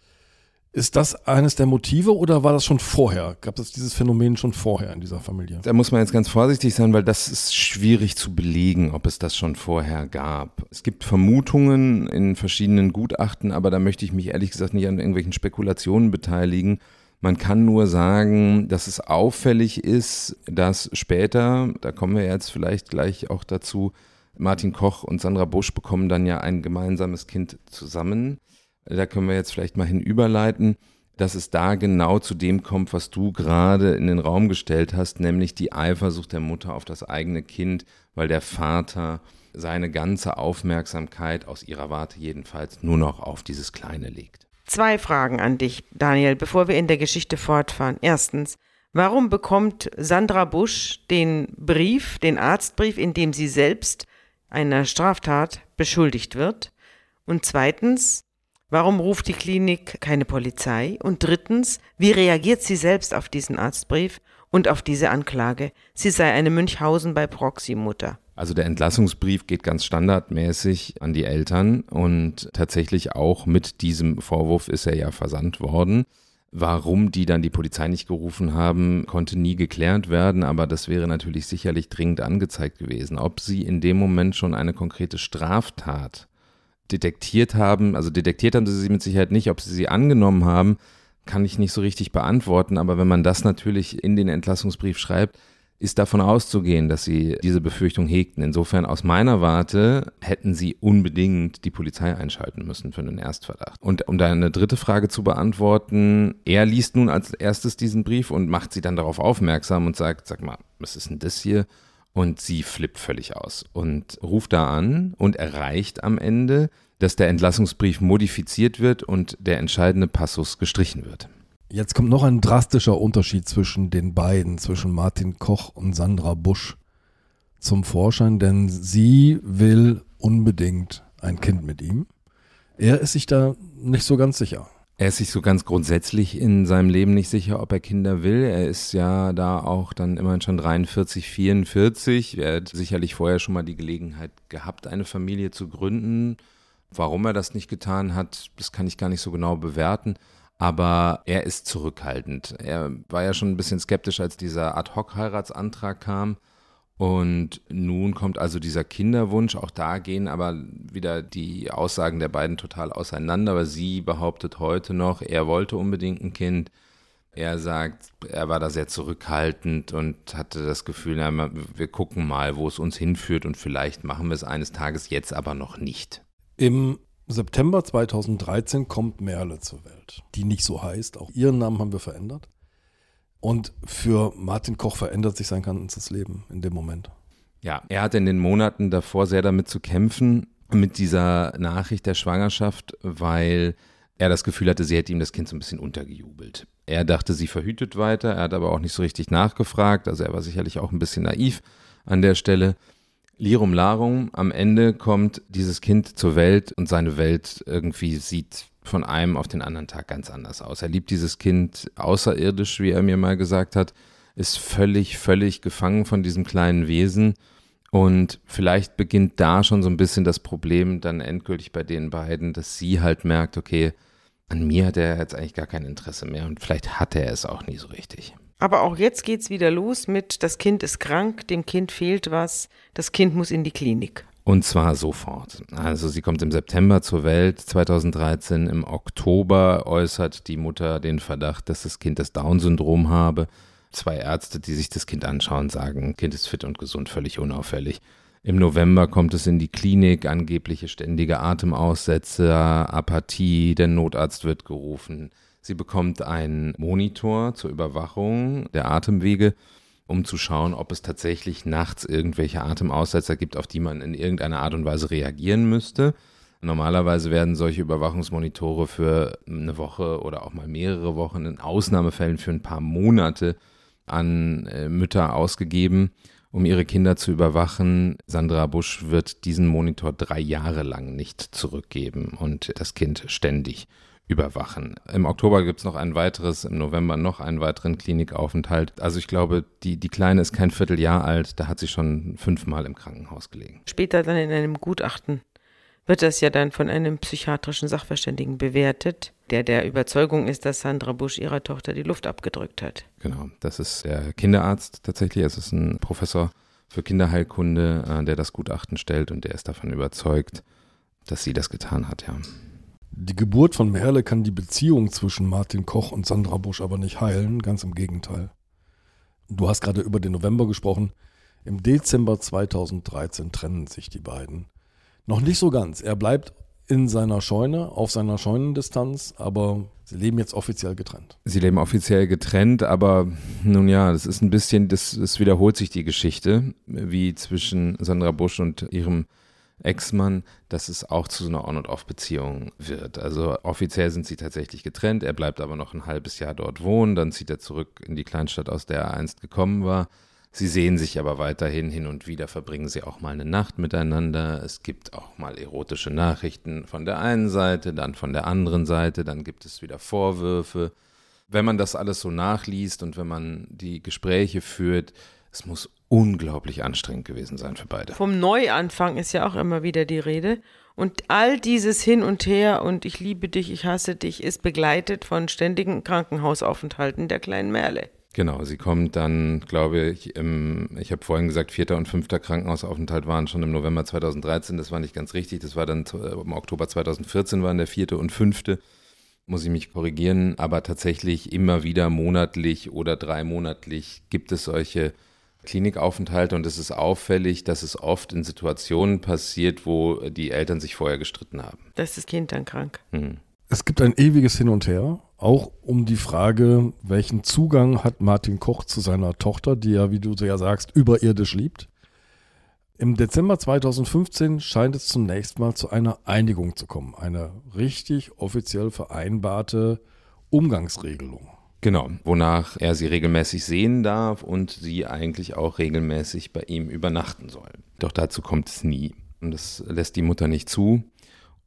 Ist das eines der Motive oder war das schon vorher? Gab es dieses Phänomen schon vorher in dieser Familie? Da muss man jetzt ganz vorsichtig sein, weil das ist schwierig zu belegen, ob es das schon vorher gab. Es gibt Vermutungen in verschiedenen Gutachten, aber da möchte ich mich ehrlich gesagt nicht an irgendwelchen Spekulationen beteiligen. Man kann nur sagen, dass es auffällig ist, dass später, da kommen wir jetzt vielleicht gleich auch dazu, Martin Koch und Sandra Busch bekommen dann ja ein gemeinsames Kind zusammen. Da können wir jetzt vielleicht mal hinüberleiten, dass es da genau zu dem kommt, was du gerade in den Raum gestellt hast, nämlich die Eifersucht der Mutter auf das eigene Kind, weil der Vater seine ganze Aufmerksamkeit aus ihrer Warte jedenfalls nur noch auf dieses Kleine legt. Zwei Fragen an dich, Daniel, bevor wir in der Geschichte fortfahren. Erstens, warum bekommt Sandra Busch den Brief, den Arztbrief, in dem sie selbst einer Straftat beschuldigt wird? Und zweitens, warum ruft die Klinik keine Polizei? Und drittens, wie reagiert sie selbst auf diesen Arztbrief und auf diese Anklage? Sie sei eine Münchhausen bei Proxy-Mutter. Also der Entlassungsbrief geht ganz standardmäßig an die Eltern und tatsächlich auch mit diesem Vorwurf ist er ja versandt worden. Warum die dann die Polizei nicht gerufen haben, konnte nie geklärt werden, aber das wäre natürlich sicherlich dringend angezeigt gewesen. Ob sie in dem Moment schon eine konkrete Straftat detektiert haben, also detektiert haben sie sie mit Sicherheit nicht, ob sie sie angenommen haben, kann ich nicht so richtig beantworten, aber wenn man das natürlich in den Entlassungsbrief schreibt, ist davon auszugehen, dass sie diese Befürchtung hegten. Insofern aus meiner Warte hätten sie unbedingt die Polizei einschalten müssen für einen Erstverdacht. Und um deine dritte Frage zu beantworten, er liest nun als erstes diesen Brief und macht sie dann darauf aufmerksam und sagt, sag mal, was ist denn das hier? Und sie flippt völlig aus und ruft da an und erreicht am Ende, dass der Entlassungsbrief modifiziert wird und der entscheidende Passus gestrichen wird. Jetzt kommt noch ein drastischer Unterschied zwischen den beiden, zwischen Martin Koch und Sandra Busch zum Vorschein, denn sie will unbedingt ein Kind mit ihm. Er ist sich da nicht so ganz sicher. Er ist sich so ganz grundsätzlich in seinem Leben nicht sicher, ob er Kinder will. Er ist ja da auch dann immerhin schon 43, 44. Er hat sicherlich vorher schon mal die Gelegenheit gehabt, eine Familie zu gründen. Warum er das nicht getan hat, das kann ich gar nicht so genau bewerten aber er ist zurückhaltend. Er war ja schon ein bisschen skeptisch, als dieser Ad-Hoc-Heiratsantrag kam. Und nun kommt also dieser Kinderwunsch. Auch da gehen aber wieder die Aussagen der beiden total auseinander. Aber sie behauptet heute noch, er wollte unbedingt ein Kind. Er sagt, er war da sehr zurückhaltend und hatte das Gefühl, na, wir gucken mal, wo es uns hinführt und vielleicht machen wir es eines Tages, jetzt aber noch nicht. Im September 2013 kommt Merle zur Welt, die nicht so heißt. Auch ihren Namen haben wir verändert. Und für Martin Koch verändert sich sein ganzes Leben in dem Moment. Ja, er hatte in den Monaten davor sehr damit zu kämpfen, mit dieser Nachricht der Schwangerschaft, weil er das Gefühl hatte, sie hätte ihm das Kind so ein bisschen untergejubelt. Er dachte, sie verhütet weiter, er hat aber auch nicht so richtig nachgefragt, also er war sicherlich auch ein bisschen naiv an der Stelle. Lirum Larum, am Ende kommt dieses Kind zur Welt und seine Welt irgendwie sieht von einem auf den anderen Tag ganz anders aus. Er liebt dieses Kind außerirdisch, wie er mir mal gesagt hat, ist völlig, völlig gefangen von diesem kleinen Wesen. Und vielleicht beginnt da schon so ein bisschen das Problem dann endgültig bei den beiden, dass sie halt merkt, okay, an mir hat er jetzt eigentlich gar kein Interesse mehr und vielleicht hat er es auch nie so richtig. Aber auch jetzt geht es wieder los mit, das Kind ist krank, dem Kind fehlt was, das Kind muss in die Klinik. Und zwar sofort. Also sie kommt im September zur Welt 2013. Im Oktober äußert die Mutter den Verdacht, dass das Kind das Down-Syndrom habe. Zwei Ärzte, die sich das Kind anschauen, sagen, Kind ist fit und gesund, völlig unauffällig. Im November kommt es in die Klinik, angebliche ständige Atemaussätze, Apathie, der Notarzt wird gerufen. Sie bekommt einen Monitor zur Überwachung der Atemwege um zu schauen, ob es tatsächlich nachts irgendwelche Atemaussetzer gibt, auf die man in irgendeiner Art und Weise reagieren müsste. Normalerweise werden solche Überwachungsmonitore für eine Woche oder auch mal mehrere Wochen, in Ausnahmefällen für ein paar Monate an äh, Mütter ausgegeben, um ihre Kinder zu überwachen. Sandra Busch wird diesen Monitor drei Jahre lang nicht zurückgeben und das Kind ständig überwachen. Im Oktober gibt es noch ein weiteres, im November noch einen weiteren Klinikaufenthalt. Also ich glaube, die, die Kleine ist kein Vierteljahr alt, da hat sie schon fünfmal im Krankenhaus gelegen. Später dann in einem Gutachten wird das ja dann von einem psychiatrischen Sachverständigen bewertet, der der Überzeugung ist, dass Sandra Busch ihrer Tochter die Luft abgedrückt hat. Genau, das ist der Kinderarzt tatsächlich. Es ist ein Professor für Kinderheilkunde, äh, der das Gutachten stellt und der ist davon überzeugt, dass sie das getan hat, ja. Die Geburt von Merle kann die Beziehung zwischen Martin Koch und Sandra Busch aber nicht heilen, ganz im Gegenteil. Du hast gerade über den November gesprochen. Im Dezember 2013 trennen sich die beiden. Noch nicht so ganz. Er bleibt in seiner Scheune, auf seiner Scheunendistanz, aber sie leben jetzt offiziell getrennt. Sie leben offiziell getrennt, aber nun ja, das ist ein bisschen, das, das wiederholt sich die Geschichte, wie zwischen Sandra Busch und ihrem Ex-Mann, dass es auch zu so einer On- und Off-Beziehung wird. Also offiziell sind sie tatsächlich getrennt, er bleibt aber noch ein halbes Jahr dort wohnen, dann zieht er zurück in die Kleinstadt, aus der er einst gekommen war. Sie sehen sich aber weiterhin hin und wieder, verbringen sie auch mal eine Nacht miteinander. Es gibt auch mal erotische Nachrichten von der einen Seite, dann von der anderen Seite, dann gibt es wieder Vorwürfe. Wenn man das alles so nachliest und wenn man die Gespräche führt, es muss unglaublich anstrengend gewesen sein für beide. Vom Neuanfang ist ja auch immer wieder die Rede. Und all dieses Hin und Her und ich liebe dich, ich hasse dich ist begleitet von ständigen Krankenhausaufenthalten der kleinen Merle. Genau, sie kommt dann, glaube ich, im, ich habe vorhin gesagt, vierter und fünfter Krankenhausaufenthalt waren schon im November 2013, das war nicht ganz richtig, das war dann im Oktober 2014 waren der vierte und fünfte, muss ich mich korrigieren, aber tatsächlich immer wieder monatlich oder dreimonatlich gibt es solche Klinikaufenthalte und es ist auffällig, dass es oft in Situationen passiert, wo die Eltern sich vorher gestritten haben. Da ist das Kind dann krank. Hm. Es gibt ein ewiges Hin und Her, auch um die Frage, welchen Zugang hat Martin Koch zu seiner Tochter, die er, wie du ja sagst, überirdisch liebt. Im Dezember 2015 scheint es zunächst mal zu einer Einigung zu kommen, eine richtig offiziell vereinbarte Umgangsregelung. Genau, wonach er sie regelmäßig sehen darf und sie eigentlich auch regelmäßig bei ihm übernachten soll. Doch dazu kommt es nie. Und das lässt die Mutter nicht zu.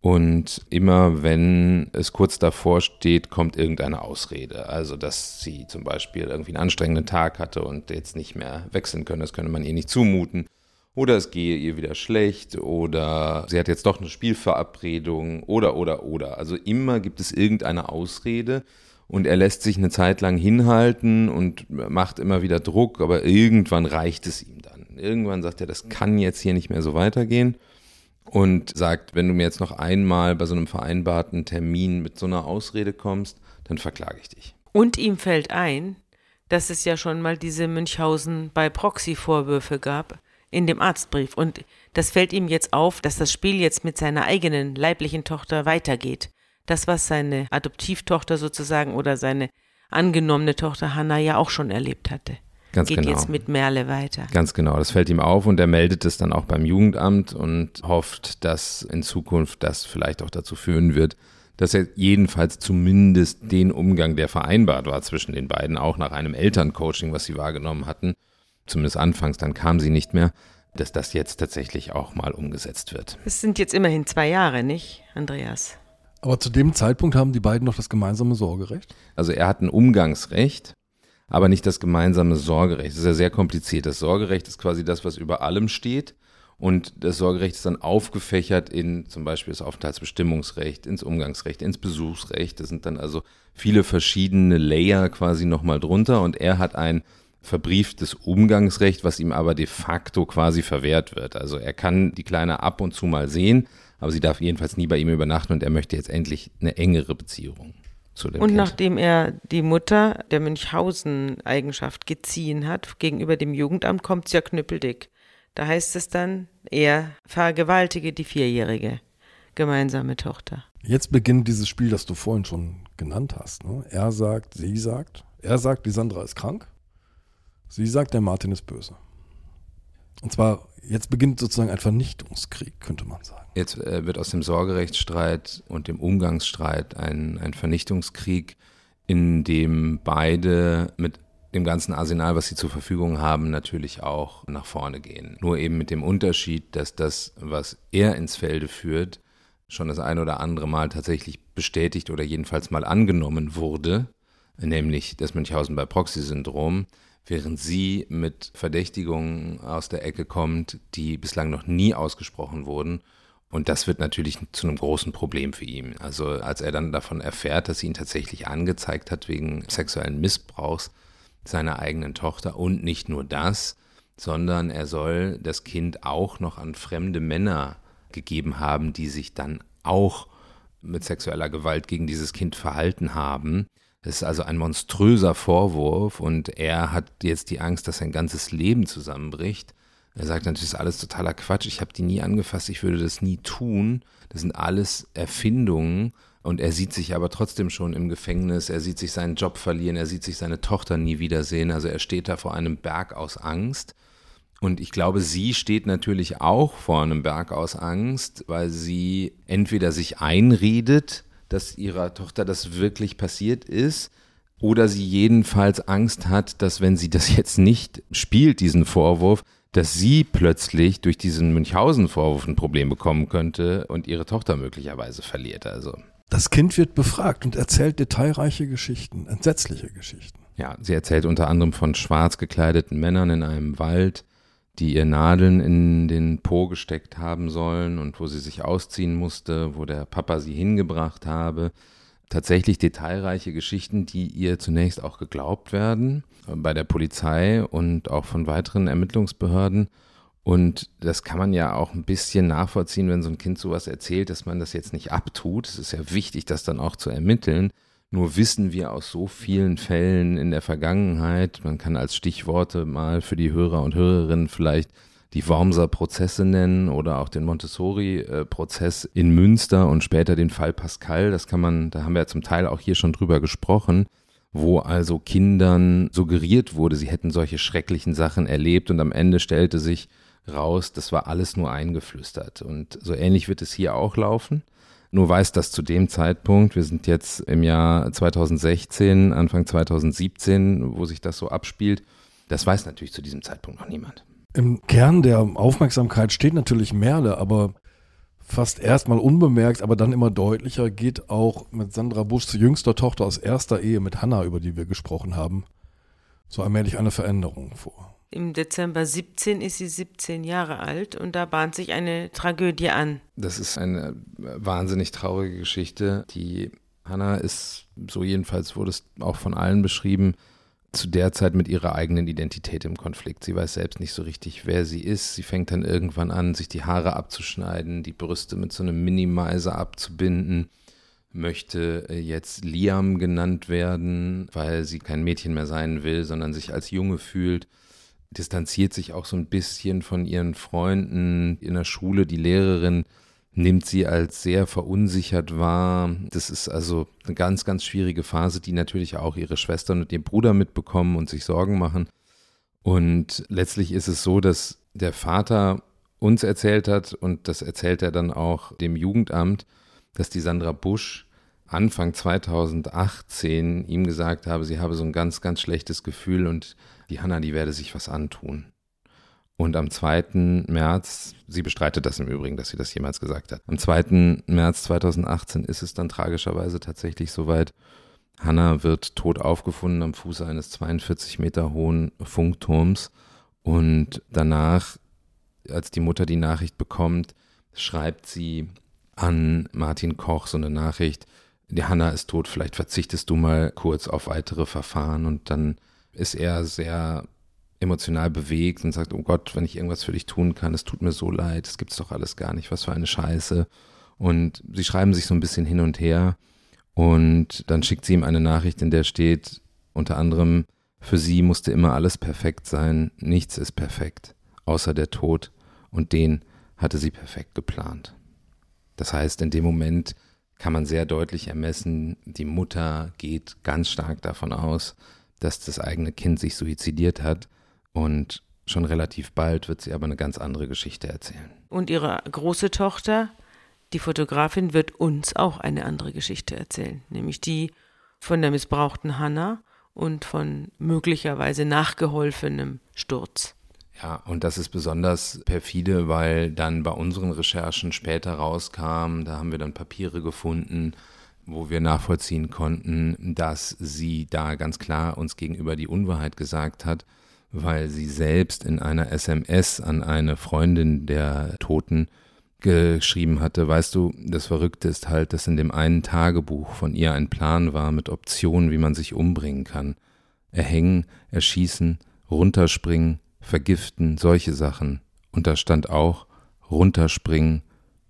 Und immer wenn es kurz davor steht, kommt irgendeine Ausrede. Also, dass sie zum Beispiel irgendwie einen anstrengenden Tag hatte und jetzt nicht mehr wechseln können, das könne man ihr nicht zumuten. Oder es gehe ihr wieder schlecht oder sie hat jetzt doch eine Spielverabredung oder, oder, oder. Also immer gibt es irgendeine Ausrede, und er lässt sich eine Zeit lang hinhalten und macht immer wieder Druck, aber irgendwann reicht es ihm dann. Irgendwann sagt er, das kann jetzt hier nicht mehr so weitergehen und sagt, wenn du mir jetzt noch einmal bei so einem vereinbarten Termin mit so einer Ausrede kommst, dann verklage ich dich. Und ihm fällt ein, dass es ja schon mal diese Münchhausen bei Proxy-Vorwürfe gab in dem Arztbrief. Und das fällt ihm jetzt auf, dass das Spiel jetzt mit seiner eigenen leiblichen Tochter weitergeht das, was seine Adoptivtochter sozusagen oder seine angenommene Tochter Hanna ja auch schon erlebt hatte. Ganz Geht genau. jetzt mit Merle weiter. Ganz genau, das fällt ihm auf und er meldet es dann auch beim Jugendamt und hofft, dass in Zukunft das vielleicht auch dazu führen wird, dass er jedenfalls zumindest den Umgang, der vereinbart war zwischen den beiden, auch nach einem Elterncoaching, was sie wahrgenommen hatten, zumindest anfangs, dann kam sie nicht mehr, dass das jetzt tatsächlich auch mal umgesetzt wird. Es sind jetzt immerhin zwei Jahre, nicht, Andreas? Aber zu dem Zeitpunkt haben die beiden noch das gemeinsame Sorgerecht? Also er hat ein Umgangsrecht, aber nicht das gemeinsame Sorgerecht. Das ist ja sehr kompliziert. Das Sorgerecht ist quasi das, was über allem steht. Und das Sorgerecht ist dann aufgefächert in zum Beispiel das Aufenthaltsbestimmungsrecht, ins Umgangsrecht, ins Besuchsrecht. Das sind dann also viele verschiedene Layer quasi nochmal drunter. Und er hat ein verbrieftes Umgangsrecht, was ihm aber de facto quasi verwehrt wird. Also er kann die Kleine ab und zu mal sehen, aber sie darf jedenfalls nie bei ihm übernachten und er möchte jetzt endlich eine engere Beziehung zu dem Und Kind. nachdem er die Mutter der Münchhausen-Eigenschaft geziehen hat gegenüber dem Jugendamt, kommt es ja knüppeldick. Da heißt es dann, er vergewaltige die vierjährige gemeinsame Tochter. Jetzt beginnt dieses Spiel, das du vorhin schon genannt hast. Ne? Er sagt, sie sagt. Er sagt, die Sandra ist krank. Sie sagt, der Martin ist böse. Und zwar, jetzt beginnt sozusagen ein Vernichtungskrieg, könnte man sagen. Jetzt äh, wird aus dem Sorgerechtsstreit und dem Umgangsstreit ein, ein Vernichtungskrieg, in dem beide mit dem ganzen Arsenal, was sie zur Verfügung haben, natürlich auch nach vorne gehen. Nur eben mit dem Unterschied, dass das, was er ins Felde führt, schon das ein oder andere Mal tatsächlich bestätigt oder jedenfalls mal angenommen wurde, nämlich das Münchhausen bei Proxy-Syndrom, während sie mit Verdächtigungen aus der Ecke kommt, die bislang noch nie ausgesprochen wurden. Und das wird natürlich zu einem großen Problem für ihn. Also als er dann davon erfährt, dass sie ihn tatsächlich angezeigt hat wegen sexuellen Missbrauchs, seiner eigenen Tochter und nicht nur das, sondern er soll das Kind auch noch an fremde Männer gegeben haben, die sich dann auch mit sexueller Gewalt gegen dieses Kind verhalten haben. Das ist also ein monströser Vorwurf und er hat jetzt die Angst, dass sein ganzes Leben zusammenbricht. Er sagt natürlich, das ist alles totaler Quatsch, ich habe die nie angefasst, ich würde das nie tun. Das sind alles Erfindungen und er sieht sich aber trotzdem schon im Gefängnis, er sieht sich seinen Job verlieren, er sieht sich seine Tochter nie wiedersehen. Also er steht da vor einem Berg aus Angst. Und ich glaube, sie steht natürlich auch vor einem Berg aus Angst, weil sie entweder sich einredet, dass ihrer Tochter das wirklich passiert ist, oder sie jedenfalls Angst hat, dass wenn sie das jetzt nicht spielt, diesen Vorwurf, dass sie plötzlich durch diesen Münchhausen-Vorwurf ein Problem bekommen könnte und ihre Tochter möglicherweise verliert. Also Das Kind wird befragt und erzählt detailreiche Geschichten, entsetzliche Geschichten. Ja, sie erzählt unter anderem von schwarz gekleideten Männern in einem Wald, die ihr Nadeln in den Po gesteckt haben sollen und wo sie sich ausziehen musste, wo der Papa sie hingebracht habe. Tatsächlich detailreiche Geschichten, die ihr zunächst auch geglaubt werden bei der Polizei und auch von weiteren Ermittlungsbehörden. Und das kann man ja auch ein bisschen nachvollziehen, wenn so ein Kind sowas erzählt, dass man das jetzt nicht abtut. Es ist ja wichtig, das dann auch zu ermitteln. Nur wissen wir aus so vielen Fällen in der Vergangenheit, man kann als Stichworte mal für die Hörer und Hörerinnen vielleicht die Wormser Prozesse nennen oder auch den Montessori-Prozess in Münster und später den Fall Pascal. Das kann man, da haben wir ja zum Teil auch hier schon drüber gesprochen, wo also Kindern suggeriert wurde, sie hätten solche schrecklichen Sachen erlebt und am Ende stellte sich raus, das war alles nur eingeflüstert. Und so ähnlich wird es hier auch laufen. Nur weiß das zu dem Zeitpunkt, wir sind jetzt im Jahr 2016, Anfang 2017, wo sich das so abspielt, das weiß natürlich zu diesem Zeitpunkt noch niemand. Im Kern der Aufmerksamkeit steht natürlich Merle, aber fast erstmal unbemerkt, aber dann immer deutlicher geht auch mit Sandra Buschs jüngster Tochter aus erster Ehe mit Hannah, über die wir gesprochen haben, so allmählich eine Veränderung vor. Im Dezember 17 ist sie 17 Jahre alt und da bahnt sich eine Tragödie an. Das ist eine wahnsinnig traurige Geschichte. Die Hannah ist, so jedenfalls wurde es auch von allen beschrieben, zu der Zeit mit ihrer eigenen Identität im Konflikt. Sie weiß selbst nicht so richtig, wer sie ist. Sie fängt dann irgendwann an, sich die Haare abzuschneiden, die Brüste mit so einem Minimizer abzubinden, möchte jetzt Liam genannt werden, weil sie kein Mädchen mehr sein will, sondern sich als Junge fühlt distanziert sich auch so ein bisschen von ihren Freunden in der Schule. Die Lehrerin nimmt sie als sehr verunsichert wahr. Das ist also eine ganz, ganz schwierige Phase, die natürlich auch ihre Schwestern und ihr Bruder mitbekommen und sich Sorgen machen. Und letztlich ist es so, dass der Vater uns erzählt hat, und das erzählt er dann auch dem Jugendamt, dass die Sandra Busch Anfang 2018 ihm gesagt habe, sie habe so ein ganz, ganz schlechtes Gefühl und die Hanna, die werde sich was antun. Und am 2. März, sie bestreitet das im Übrigen, dass sie das jemals gesagt hat. Am 2. März 2018 ist es dann tragischerweise tatsächlich soweit. Hanna wird tot aufgefunden am Fuße eines 42 Meter hohen Funkturms und danach als die Mutter die Nachricht bekommt, schreibt sie an Martin Koch so eine Nachricht, die Hanna ist tot, vielleicht verzichtest du mal kurz auf weitere Verfahren und dann ist er sehr emotional bewegt und sagt, oh Gott, wenn ich irgendwas für dich tun kann, es tut mir so leid, es gibt's doch alles gar nicht, was für eine Scheiße. Und sie schreiben sich so ein bisschen hin und her und dann schickt sie ihm eine Nachricht, in der steht unter anderem, für sie musste immer alles perfekt sein, nichts ist perfekt, außer der Tod und den hatte sie perfekt geplant. Das heißt, in dem Moment kann man sehr deutlich ermessen, die Mutter geht ganz stark davon aus, dass das eigene Kind sich suizidiert hat und schon relativ bald wird sie aber eine ganz andere Geschichte erzählen. Und ihre große Tochter, die Fotografin, wird uns auch eine andere Geschichte erzählen, nämlich die von der missbrauchten Hannah und von möglicherweise nachgeholfenem Sturz. Ja, und das ist besonders perfide, weil dann bei unseren Recherchen später rauskam, da haben wir dann Papiere gefunden, wo wir nachvollziehen konnten, dass sie da ganz klar uns gegenüber die Unwahrheit gesagt hat, weil sie selbst in einer SMS an eine Freundin der Toten geschrieben hatte, weißt du, das Verrückte ist halt, dass in dem einen Tagebuch von ihr ein Plan war mit Optionen, wie man sich umbringen kann. Erhängen, erschießen, runterspringen, vergiften, solche Sachen. Und da stand auch runterspringen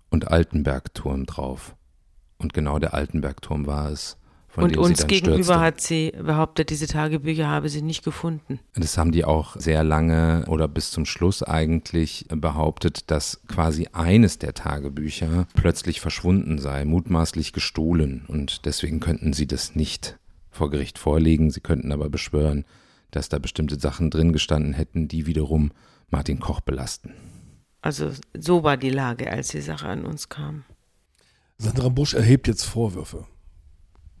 und Altenbergturm drauf. Und genau der Altenbergturm war es. und uns gegenüber stürzte. hat sie behauptet, diese Tagebücher habe sie nicht gefunden. Das haben die auch sehr lange oder bis zum Schluss eigentlich behauptet, dass quasi eines der Tagebücher plötzlich verschwunden sei, mutmaßlich gestohlen. Und deswegen könnten sie das nicht vor Gericht vorlegen. Sie könnten aber beschwören, dass da bestimmte Sachen drin gestanden hätten, die wiederum Martin Koch belasten. Also so war die Lage, als die Sache an uns kam. Sandra Busch erhebt jetzt Vorwürfe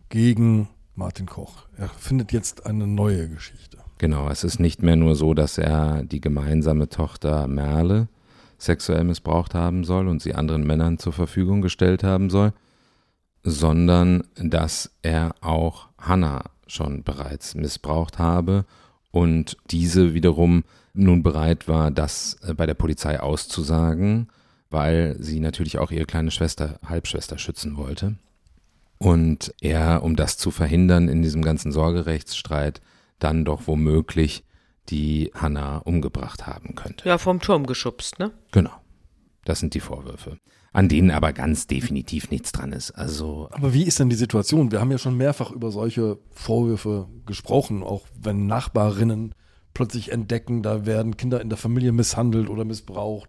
gegen Martin Koch. Er findet jetzt eine neue Geschichte. Genau, es ist nicht mehr nur so, dass er die gemeinsame Tochter Merle sexuell missbraucht haben soll und sie anderen Männern zur Verfügung gestellt haben soll, sondern dass er auch Hannah schon bereits missbraucht habe und diese wiederum nun bereit war, das äh, bei der Polizei auszusagen, weil sie natürlich auch ihre kleine Schwester, Halbschwester schützen wollte. Und er, um das zu verhindern in diesem ganzen Sorgerechtsstreit, dann doch womöglich die Hanna umgebracht haben könnte. Ja, vom Turm geschubst, ne? Genau. Das sind die Vorwürfe an denen aber ganz definitiv nichts dran ist. Also aber wie ist denn die Situation? Wir haben ja schon mehrfach über solche Vorwürfe gesprochen, auch wenn Nachbarinnen plötzlich entdecken, da werden Kinder in der Familie misshandelt oder missbraucht.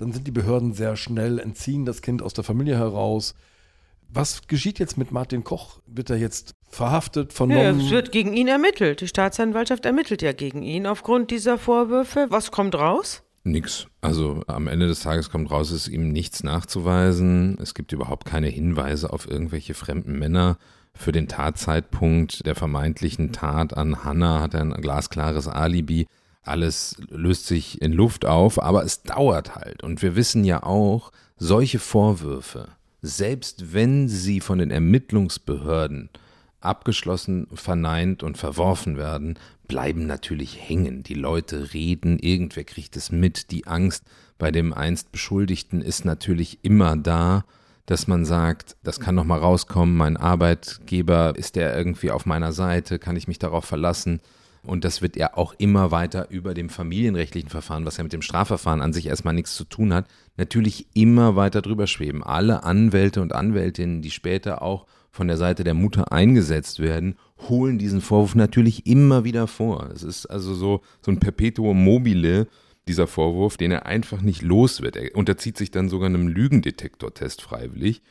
Dann sind die Behörden sehr schnell, entziehen das Kind aus der Familie heraus. Was geschieht jetzt mit Martin Koch? Wird er jetzt verhaftet, vernommen? Ja, es wird gegen ihn ermittelt. Die Staatsanwaltschaft ermittelt ja gegen ihn aufgrund dieser Vorwürfe. Was kommt raus? Nix. Also am Ende des Tages kommt raus, es ist ihm nichts nachzuweisen. Es gibt überhaupt keine Hinweise auf irgendwelche fremden Männer. Für den Tatzeitpunkt der vermeintlichen Tat an Hannah hat er ein glasklares Alibi. Alles löst sich in Luft auf, aber es dauert halt. Und wir wissen ja auch, solche Vorwürfe, selbst wenn sie von den Ermittlungsbehörden abgeschlossen, verneint und verworfen werden, bleiben natürlich hängen. Die Leute reden, irgendwer kriegt es mit. Die Angst bei dem einst Beschuldigten ist natürlich immer da, dass man sagt, das kann noch mal rauskommen, mein Arbeitgeber ist der irgendwie auf meiner Seite, kann ich mich darauf verlassen? Und das wird ja auch immer weiter über dem familienrechtlichen Verfahren, was ja mit dem Strafverfahren an sich erstmal nichts zu tun hat, natürlich immer weiter drüber schweben. Alle Anwälte und Anwältinnen, die später auch von der Seite der Mutter eingesetzt werden, holen diesen Vorwurf natürlich immer wieder vor. Es ist also so, so ein Perpetuum mobile, dieser Vorwurf, den er einfach nicht los wird. Er unterzieht sich dann sogar einem Lügendetektortest freiwillig,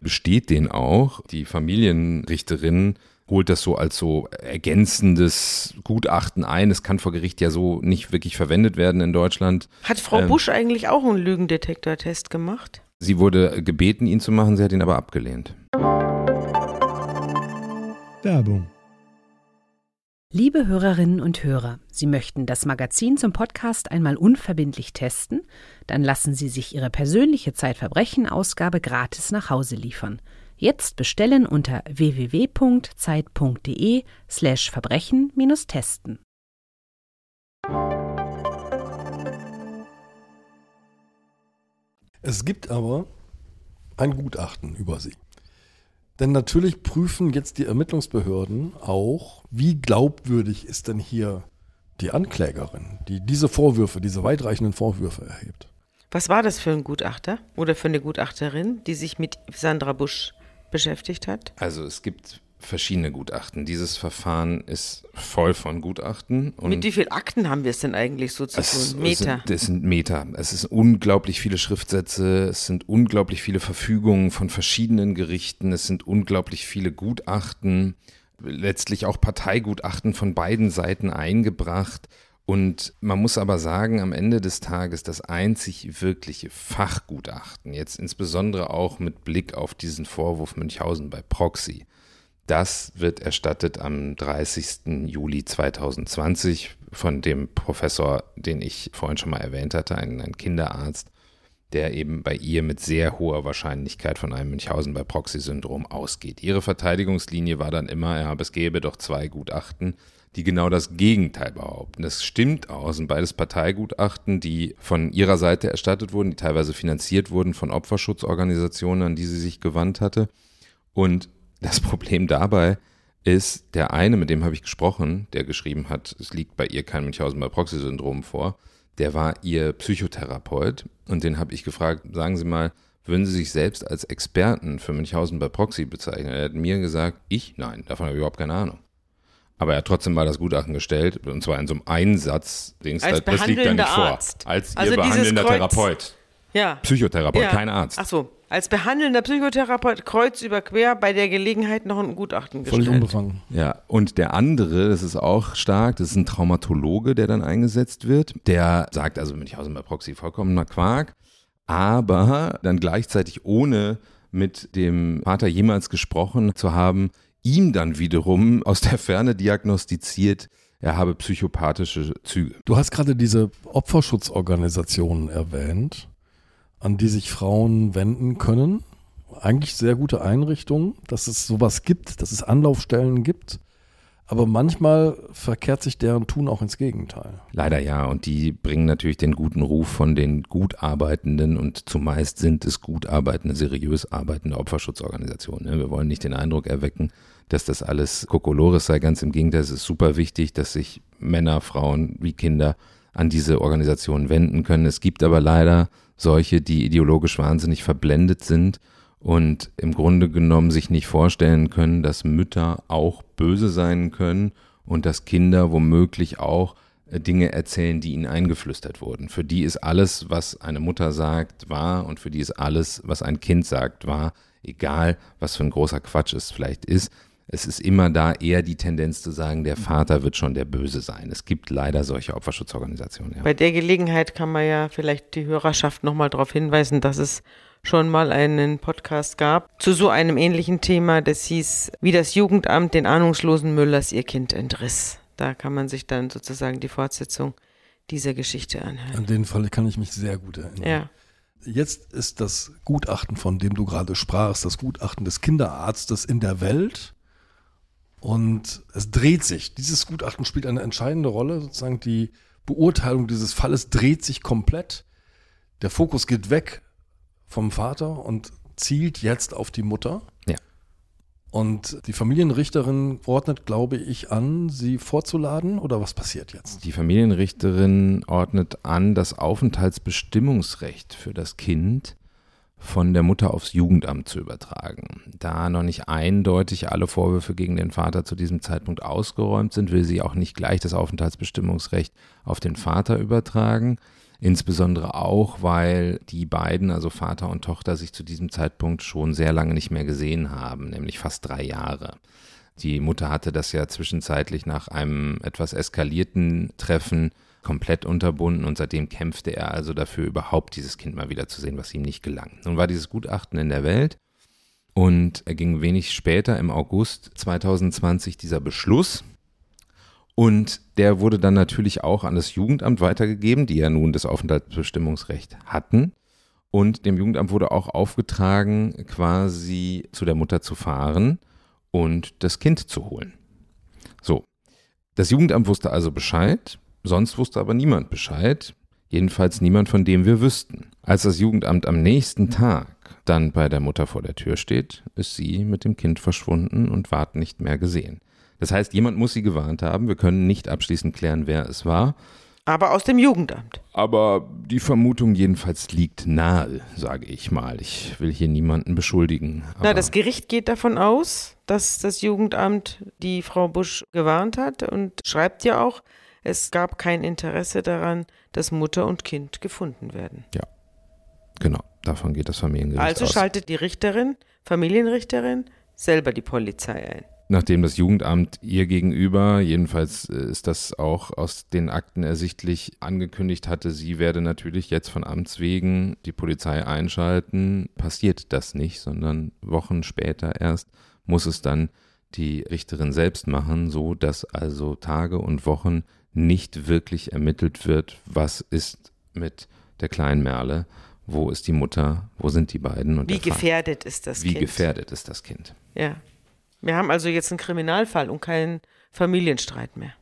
besteht den auch. Die Familienrichterin holt das so als so ergänzendes Gutachten ein. Es kann vor Gericht ja so nicht wirklich verwendet werden in Deutschland. Hat Frau ähm, Busch eigentlich auch einen Lügendetektortest gemacht? Sie wurde gebeten, ihn zu machen, sie hat ihn aber abgelehnt. Werbung. Liebe Hörerinnen und Hörer, Sie möchten das Magazin zum Podcast einmal unverbindlich testen? Dann lassen Sie sich Ihre persönliche Zeitverbrechen-Ausgabe gratis nach Hause liefern. Jetzt bestellen unter www.zeit.de/slash Verbrechen-testen. Es gibt aber ein Gutachten über sie. Denn natürlich prüfen jetzt die Ermittlungsbehörden auch, wie glaubwürdig ist denn hier die Anklägerin, die diese Vorwürfe, diese weitreichenden Vorwürfe erhebt. Was war das für ein Gutachter oder für eine Gutachterin, die sich mit Sandra Busch beschäftigt hat? Also es gibt verschiedene Gutachten. Dieses Verfahren ist voll von Gutachten. Mit wie vielen Akten haben wir es denn eigentlich so zu es, tun? Meter. Es sind Meter. Es sind unglaublich viele Schriftsätze, es sind unglaublich viele Verfügungen von verschiedenen Gerichten, es sind unglaublich viele Gutachten, letztlich auch Parteigutachten von beiden Seiten eingebracht. Und man muss aber sagen, am Ende des Tages das einzig wirkliche Fachgutachten, jetzt insbesondere auch mit Blick auf diesen Vorwurf Münchhausen bei Proxy, das wird erstattet am 30. Juli 2020 von dem Professor, den ich vorhin schon mal erwähnt hatte, ein, ein Kinderarzt, der eben bei ihr mit sehr hoher Wahrscheinlichkeit von einem Münchhausen bei Proxy-Syndrom ausgeht. Ihre Verteidigungslinie war dann immer, ja, es gäbe doch zwei Gutachten, die genau das Gegenteil behaupten. Das stimmt auch, sind beides Parteigutachten, die von ihrer Seite erstattet wurden, die teilweise finanziert wurden von Opferschutzorganisationen, an die sie sich gewandt hatte. Und das (laughs) Problem dabei ist, der eine, mit dem habe ich gesprochen, der geschrieben hat, es liegt bei ihr kein Münchhausen bei Proxy-Syndrom vor, der war ihr Psychotherapeut und den habe ich gefragt, sagen Sie mal, würden Sie sich selbst als Experten für Münchhausen bei Proxy bezeichnen? Er hat mir gesagt, ich? Nein, davon habe ich überhaupt keine Ahnung. Aber er hat trotzdem mal das Gutachten gestellt, und zwar in so einem Einsatz, Dings, als das liegt da nicht Arzt. vor. Als also ihr behandelnder Therapeut. Ja. Psychotherapeut, ja. kein Arzt. Ach so, als behandelnder Psychotherapeut kreuz über quer bei der Gelegenheit noch ein Gutachten gestellt. Völlig unbefangen. Ja, und der andere, das ist auch stark, das ist ein Traumatologe, der dann eingesetzt wird. Der sagt also Münchhausen bei Proxy vollkommener Quark, aber dann gleichzeitig ohne mit dem Vater jemals gesprochen zu haben, ihm dann wiederum aus der Ferne diagnostiziert, er habe psychopathische Züge. Du hast gerade diese Opferschutzorganisationen erwähnt an die sich Frauen wenden können. Eigentlich sehr gute Einrichtungen, dass es sowas gibt, dass es Anlaufstellen gibt. Aber manchmal verkehrt sich deren Tun auch ins Gegenteil. Leider ja. Und die bringen natürlich den guten Ruf von den gut arbeitenden und zumeist sind es gut arbeitende, seriös arbeitende Opferschutzorganisationen. Ne? Wir wollen nicht den Eindruck erwecken, dass das alles Kokolores sei. Ganz im Gegenteil, es ist super wichtig, dass sich Männer, Frauen wie Kinder an diese Organisationen wenden können. Es gibt aber leider solche, die ideologisch wahnsinnig verblendet sind und im Grunde genommen sich nicht vorstellen können, dass Mütter auch böse sein können und dass Kinder womöglich auch äh, Dinge erzählen, die ihnen eingeflüstert wurden. Für die ist alles, was eine Mutter sagt, wahr und für die ist alles, was ein Kind sagt, wahr, egal was für ein großer Quatsch es vielleicht ist es ist immer da eher die Tendenz zu sagen, der Vater wird schon der Böse sein. Es gibt leider solche Opferschutzorganisationen. Ja. Bei der Gelegenheit kann man ja vielleicht die Hörerschaft nochmal darauf hinweisen, dass es schon mal einen Podcast gab zu so einem ähnlichen Thema. Das hieß, wie das Jugendamt den ahnungslosen Müllers ihr Kind entriss. Da kann man sich dann sozusagen die Fortsetzung dieser Geschichte anhören. An den Fall kann ich mich sehr gut erinnern. Ja. Jetzt ist das Gutachten, von dem du gerade sprachst, das Gutachten des Kinderarztes in der Welt und es dreht sich. Dieses Gutachten spielt eine entscheidende Rolle. Sozusagen die Beurteilung dieses Falles dreht sich komplett. Der Fokus geht weg vom Vater und zielt jetzt auf die Mutter. Ja. Und die Familienrichterin ordnet, glaube ich, an, sie vorzuladen oder was passiert jetzt? Die Familienrichterin ordnet an, das Aufenthaltsbestimmungsrecht für das Kind von der Mutter aufs Jugendamt zu übertragen. Da noch nicht eindeutig alle Vorwürfe gegen den Vater zu diesem Zeitpunkt ausgeräumt sind, will sie auch nicht gleich das Aufenthaltsbestimmungsrecht auf den Vater übertragen. Insbesondere auch, weil die beiden, also Vater und Tochter, sich zu diesem Zeitpunkt schon sehr lange nicht mehr gesehen haben, nämlich fast drei Jahre. Die Mutter hatte das ja zwischenzeitlich nach einem etwas eskalierten Treffen komplett unterbunden und seitdem kämpfte er also dafür, überhaupt dieses Kind mal wieder zu sehen, was ihm nicht gelang. Nun war dieses Gutachten in der Welt und er ging wenig später im August 2020 dieser Beschluss. Und der wurde dann natürlich auch an das Jugendamt weitergegeben, die ja nun das Aufenthaltsbestimmungsrecht hatten. Und dem Jugendamt wurde auch aufgetragen, quasi zu der Mutter zu fahren und das Kind zu holen. So. Das Jugendamt wusste also Bescheid Sonst wusste aber niemand Bescheid. Jedenfalls niemand, von dem wir wüssten. Als das Jugendamt am nächsten Tag dann bei der Mutter vor der Tür steht, ist sie mit dem Kind verschwunden und ward nicht mehr gesehen. Das heißt, jemand muss sie gewarnt haben. Wir können nicht abschließend klären, wer es war. Aber aus dem Jugendamt. Aber die Vermutung jedenfalls liegt nahe, sage ich mal. Ich will hier niemanden beschuldigen. Na, das Gericht geht davon aus, dass das Jugendamt die Frau Busch gewarnt hat und schreibt ja auch, es gab kein Interesse daran, dass Mutter und Kind gefunden werden. Ja, genau. Davon geht das Familiengericht also aus. Also schaltet die Richterin, Familienrichterin, selber die Polizei ein nachdem das Jugendamt ihr gegenüber, jedenfalls äh, ist das auch aus den Akten ersichtlich, angekündigt hatte, sie werde natürlich jetzt von Amts wegen die Polizei einschalten, passiert das nicht, sondern Wochen später erst muss es dann die Richterin selbst machen, so dass also Tage und Wochen nicht wirklich ermittelt wird, was ist mit der kleinen Merle, wo ist die Mutter, wo sind die beiden und wie gefährdet ist das wie Kind? Wie gefährdet ist das Kind? Ja. Wir haben also jetzt einen Kriminalfall und keinen Familienstreit mehr.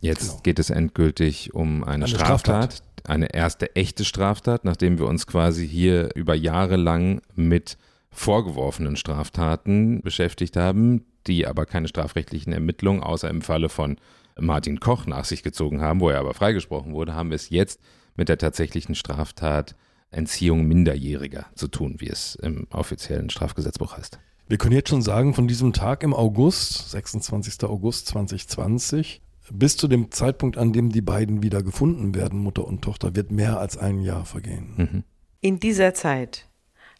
Jetzt genau. geht es endgültig um eine, eine Straftat, Straftat, eine erste echte Straftat, nachdem wir uns quasi hier über Jahre lang mit vorgeworfenen Straftaten beschäftigt haben, die aber keine strafrechtlichen Ermittlungen außer im Falle von Martin Koch nach sich gezogen haben, wo er aber freigesprochen wurde, haben wir es jetzt mit der tatsächlichen Straftat Entziehung Minderjähriger zu tun, wie es im offiziellen Strafgesetzbuch heißt. Wir können jetzt schon sagen, von diesem Tag im August, 26. August 2020, bis zu dem Zeitpunkt, an dem die beiden wieder gefunden werden, Mutter und Tochter, wird mehr als ein Jahr vergehen. Mhm. In dieser Zeit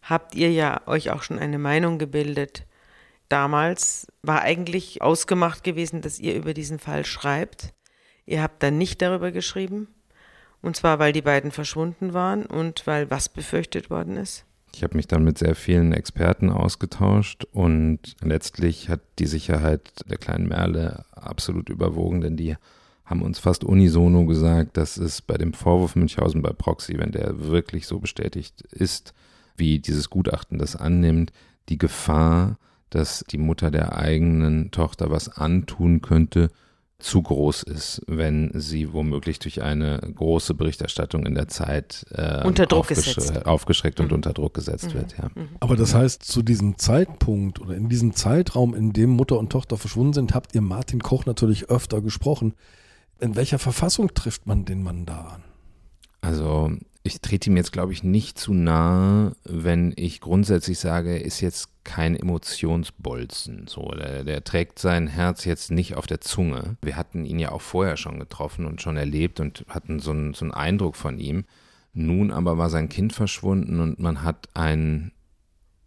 habt ihr ja euch auch schon eine Meinung gebildet. Damals war eigentlich ausgemacht gewesen, dass ihr über diesen Fall schreibt. Ihr habt dann nicht darüber geschrieben. Und zwar, weil die beiden verschwunden waren und weil was befürchtet worden ist? Ich habe mich dann mit sehr vielen Experten ausgetauscht und letztlich hat die Sicherheit der kleinen Merle absolut überwogen, denn die haben uns fast unisono gesagt, dass es bei dem Vorwurf Münchhausen bei Proxy, wenn der wirklich so bestätigt ist, wie dieses Gutachten das annimmt, die Gefahr, dass die Mutter der eigenen Tochter was antun könnte, zu groß ist, wenn sie womöglich durch eine große Berichterstattung in der Zeit äh, unter Druck aufgesch gesetzt. aufgeschreckt mhm. und unter Druck gesetzt mhm. wird. Ja. Mhm. Aber das heißt, zu diesem Zeitpunkt oder in diesem Zeitraum, in dem Mutter und Tochter verschwunden sind, habt ihr Martin Koch natürlich öfter gesprochen. In welcher Verfassung trifft man den Mann da an? Also ich trete ihm jetzt, glaube ich, nicht zu nahe, wenn ich grundsätzlich sage, er ist jetzt kein Emotionsbolzen. So, der, der, trägt sein Herz jetzt nicht auf der Zunge. Wir hatten ihn ja auch vorher schon getroffen und schon erlebt und hatten so einen, so einen Eindruck von ihm. Nun aber war sein Kind verschwunden und man hat ein,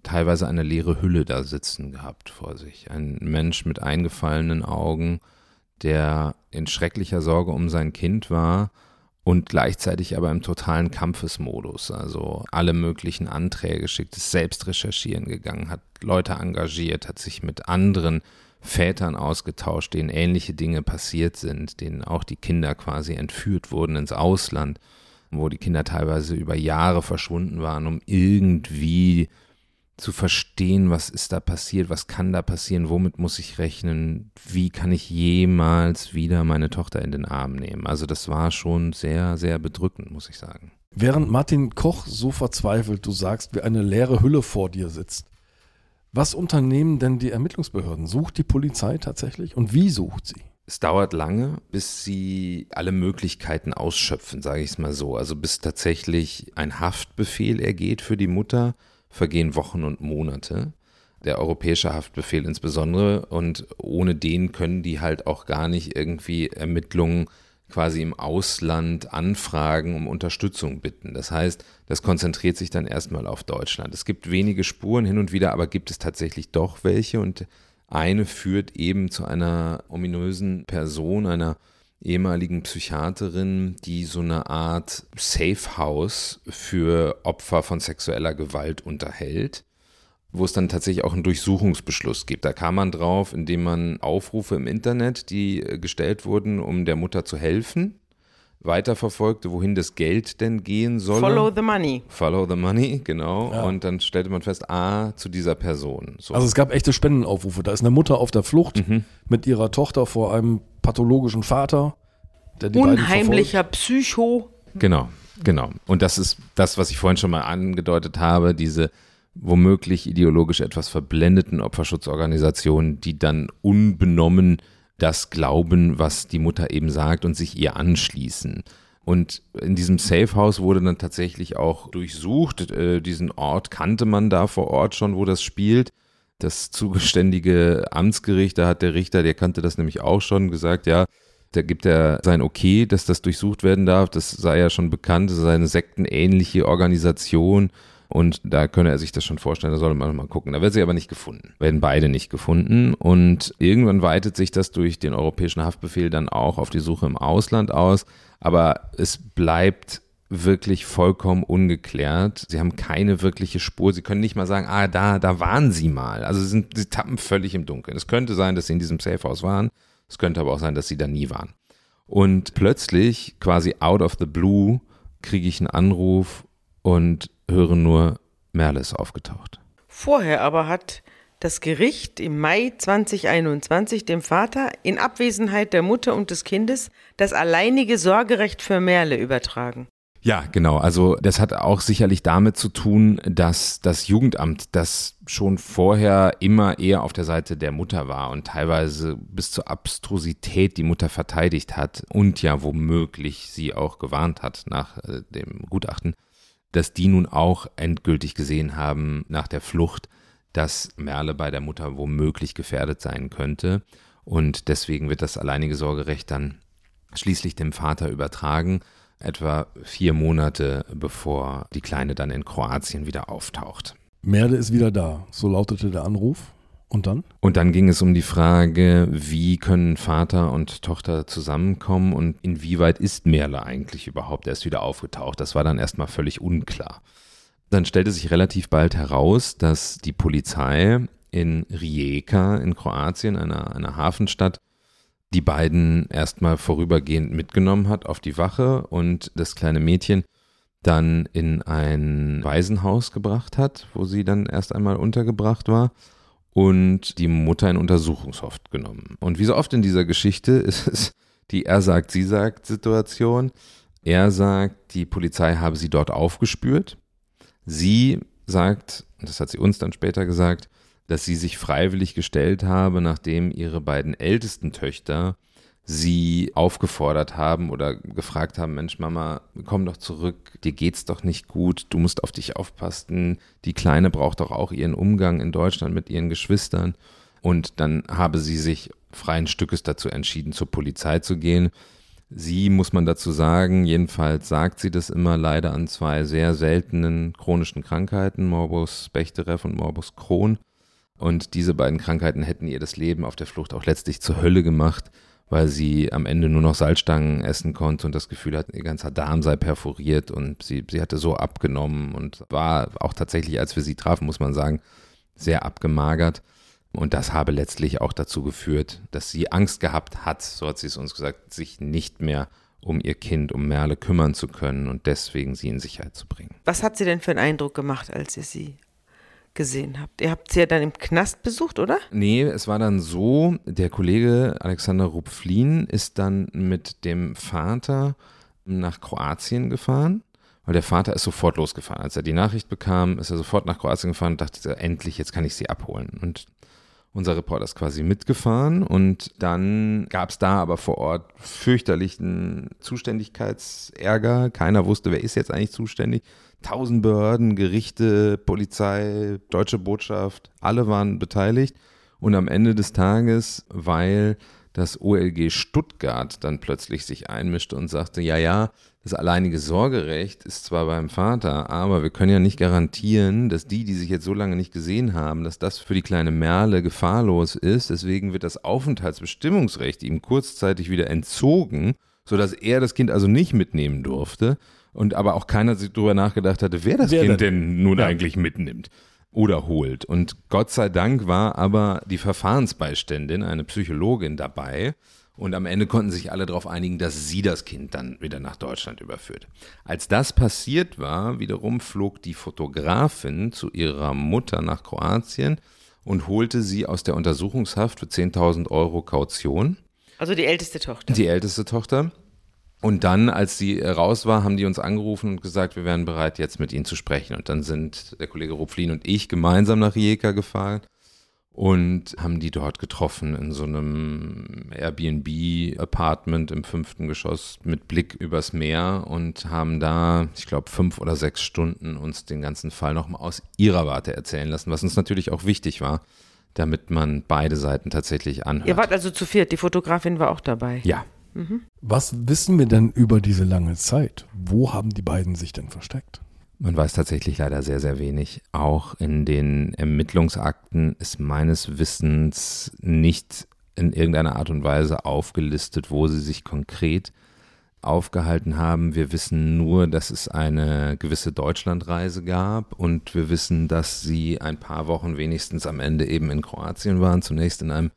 teilweise eine leere Hülle da sitzen gehabt vor sich. Ein Mensch mit eingefallenen Augen, der in schrecklicher Sorge um sein Kind war und gleichzeitig aber im totalen Kampfesmodus. Also alle möglichen Anträge schickt, ist selbst recherchieren gegangen, hat Leute engagiert, hat sich mit anderen Vätern ausgetauscht, denen ähnliche Dinge passiert sind, denen auch die Kinder quasi entführt wurden ins Ausland, wo die Kinder teilweise über Jahre verschwunden waren, um irgendwie zu verstehen, was ist da passiert, was kann da passieren, womit muss ich rechnen, wie kann ich jemals wieder meine Tochter in den Arm nehmen. Also das war schon sehr, sehr bedrückend, muss ich sagen. Während Martin Koch so verzweifelt, du sagst, wie eine leere Hülle vor dir sitzt, was unternehmen denn die Ermittlungsbehörden? Sucht die Polizei tatsächlich und wie sucht sie? Es dauert lange, bis sie alle Möglichkeiten ausschöpfen, sage ich es mal so. Also bis tatsächlich ein Haftbefehl ergeht für die Mutter vergehen Wochen und Monate. Der europäische Haftbefehl insbesondere. Und ohne den können die halt auch gar nicht irgendwie Ermittlungen quasi im Ausland anfragen, um Unterstützung bitten. Das heißt, das konzentriert sich dann erstmal auf Deutschland. Es gibt wenige Spuren hin und wieder, aber gibt es tatsächlich doch welche. Und eine führt eben zu einer ominösen Person, einer ehemaligen Psychiaterin, die so eine Art Safe House für Opfer von sexueller Gewalt unterhält, wo es dann tatsächlich auch einen Durchsuchungsbeschluss gibt. Da kam man drauf, indem man Aufrufe im Internet, die äh, gestellt wurden, um der Mutter zu helfen, weiterverfolgte, wohin das Geld denn gehen soll. Follow the money. Follow the money, genau. Ja. Und dann stellte man fest, ah, zu dieser Person. So. Also es gab echte Spendenaufrufe. Da ist eine Mutter auf der Flucht mhm. mit ihrer Tochter vor einem pathologischen Vater. Der die Unheimlicher Psycho. Genau. Genau. Und das ist das, was ich vorhin schon mal angedeutet habe, diese womöglich ideologisch etwas verblendeten Opferschutzorganisationen, die dann unbenommen das glauben, was die Mutter eben sagt und sich ihr anschließen. Und in diesem Safe House wurde dann tatsächlich auch durchsucht. Äh, diesen Ort kannte man da vor Ort schon, wo das spielt. Das zugeständige Amtsgericht, da hat der Richter, der kannte das nämlich auch schon, gesagt, ja, da gibt er sein Okay, dass das durchsucht werden darf. Das sei ja schon bekannt, das sei eine sektenähnliche Organisation. Und da könne er sich das schon vorstellen, da soll man mal gucken. Da wird sie aber nicht gefunden. Werden beide nicht gefunden. Und irgendwann weitet sich das durch den europäischen Haftbefehl dann auch auf die Suche im Ausland aus. Aber es bleibt wirklich vollkommen ungeklärt. Sie haben keine wirkliche Spur. Sie können nicht mal sagen, ah, da, da waren sie mal. Also sie, sind, sie tappen völlig im Dunkeln. Es könnte sein, dass sie in diesem Safehouse waren. Es könnte aber auch sein, dass sie da nie waren. Und plötzlich, quasi out of the blue, kriege ich einen Anruf und höre nur, Merle ist aufgetaucht. Vorher aber hat das Gericht im Mai 2021 dem Vater in Abwesenheit der Mutter und des Kindes das alleinige Sorgerecht für Merle übertragen. Ja, genau. Also das hat auch sicherlich damit zu tun, dass das Jugendamt, das schon vorher immer eher auf der Seite der Mutter war und teilweise bis zur Abstrusität die Mutter verteidigt hat und ja womöglich sie auch gewarnt hat nach äh, dem Gutachten, dass die nun auch endgültig gesehen haben nach der Flucht, dass Merle bei der Mutter womöglich gefährdet sein könnte. Und deswegen wird das alleinige Sorgerecht dann schließlich dem Vater übertragen etwa vier Monate bevor die Kleine dann in Kroatien wieder auftaucht. Merde ist wieder da, so lautete der Anruf. Und dann? Und dann ging es um die Frage, wie können Vater und Tochter zusammenkommen und inwieweit ist Merle eigentlich überhaupt erst wieder aufgetaucht. Das war dann erstmal völlig unklar. Dann stellte sich relativ bald heraus, dass die Polizei in Rijeka in Kroatien, einer, einer Hafenstadt, die beiden erstmal vorübergehend mitgenommen hat auf die Wache und das kleine Mädchen dann in ein Waisenhaus gebracht hat, wo sie dann erst einmal untergebracht war und die Mutter in Untersuchungshaft genommen. Und wie so oft in dieser Geschichte (laughs) ist es die Er sagt, sie sagt Situation. Er sagt, die Polizei habe sie dort aufgespürt. Sie sagt, das hat sie uns dann später gesagt, dass sie sich freiwillig gestellt habe, nachdem ihre beiden ältesten Töchter sie aufgefordert haben oder gefragt haben, Mensch, Mama, komm doch zurück, dir geht's doch nicht gut, du musst auf dich aufpassen, die Kleine braucht doch auch ihren Umgang in Deutschland mit ihren Geschwistern. Und dann habe sie sich freien Stückes dazu entschieden, zur Polizei zu gehen. Sie, muss man dazu sagen, jedenfalls sagt sie das immer leider an zwei sehr seltenen chronischen Krankheiten, Morbus Bechterew und Morbus Crohn. Und diese beiden Krankheiten hätten ihr das Leben auf der Flucht auch letztlich zur Hölle gemacht, weil sie am Ende nur noch Salzstangen essen konnte und das Gefühl hat, ihr ganzer Darm sei perforiert und sie, sie hatte so abgenommen und war auch tatsächlich, als wir sie trafen, muss man sagen, sehr abgemagert. Und das habe letztlich auch dazu geführt, dass sie Angst gehabt hat, so hat sie es uns gesagt, sich nicht mehr um ihr Kind, um Merle kümmern zu können und deswegen sie in Sicherheit zu bringen. Was hat sie denn für einen Eindruck gemacht, als ihr sie gesehen habt. Ihr habt sie ja dann im Knast besucht, oder? Nee, es war dann so, der Kollege Alexander Rupflin ist dann mit dem Vater nach Kroatien gefahren, weil der Vater ist sofort losgefahren. Als er die Nachricht bekam, ist er sofort nach Kroatien gefahren und dachte, endlich, jetzt kann ich sie abholen. Und unser Reporter ist quasi mitgefahren und dann gab es da aber vor Ort fürchterlichen Zuständigkeitsärger. Keiner wusste, wer ist jetzt eigentlich zuständig tausend Behörden, Gerichte, Polizei, deutsche Botschaft, alle waren beteiligt. Und am Ende des Tages, weil das OLG Stuttgart dann plötzlich sich einmischte und sagte, ja, ja, das alleinige Sorgerecht ist zwar beim Vater, aber wir können ja nicht garantieren, dass die, die sich jetzt so lange nicht gesehen haben, dass das für die kleine Merle gefahrlos ist. Deswegen wird das Aufenthaltsbestimmungsrecht ihm kurzzeitig wieder entzogen, sodass er das Kind also nicht mitnehmen durfte und aber auch keiner sich darüber nachgedacht hatte, wer das wer Kind denn, denn nun ja. eigentlich mitnimmt oder holt. Und Gott sei Dank war aber die Verfahrensbeiständin, eine Psychologin dabei. Und am Ende konnten sich alle darauf einigen, dass sie das Kind dann wieder nach Deutschland überführt. Als das passiert war, wiederum flog die Fotografin zu ihrer Mutter nach Kroatien und holte sie aus der Untersuchungshaft für 10.000 Euro Kaution. Also die älteste Tochter. Die älteste Tochter Und dann, als sie äh, raus war, haben die uns angerufen und gesagt, wir wären bereit, jetzt mit ihnen zu sprechen. Und dann sind der Kollege Rupflin und ich gemeinsam nach Rijeka gefahren und haben die dort getroffen in so einem Airbnb-Apartment im fünften Geschoss mit Blick übers Meer und haben da, ich glaube, fünf oder sechs Stunden uns den ganzen Fall nochmal aus ihrer Warte erzählen lassen, was uns natürlich auch wichtig war, damit man beide Seiten tatsächlich anhört. Ihr wart also zu viert, die Fotografin war auch dabei. Ja, Was wissen wir denn über diese lange Zeit? Wo haben die beiden sich denn versteckt? Man weiß tatsächlich leider sehr, sehr wenig. Auch in den Ermittlungsakten ist meines Wissens nicht in irgendeiner Art und Weise aufgelistet, wo sie sich konkret aufgehalten haben. Wir wissen nur, dass es eine gewisse Deutschlandreise gab und wir wissen, dass sie ein paar Wochen wenigstens am Ende eben in Kroatien waren. Zunächst in einem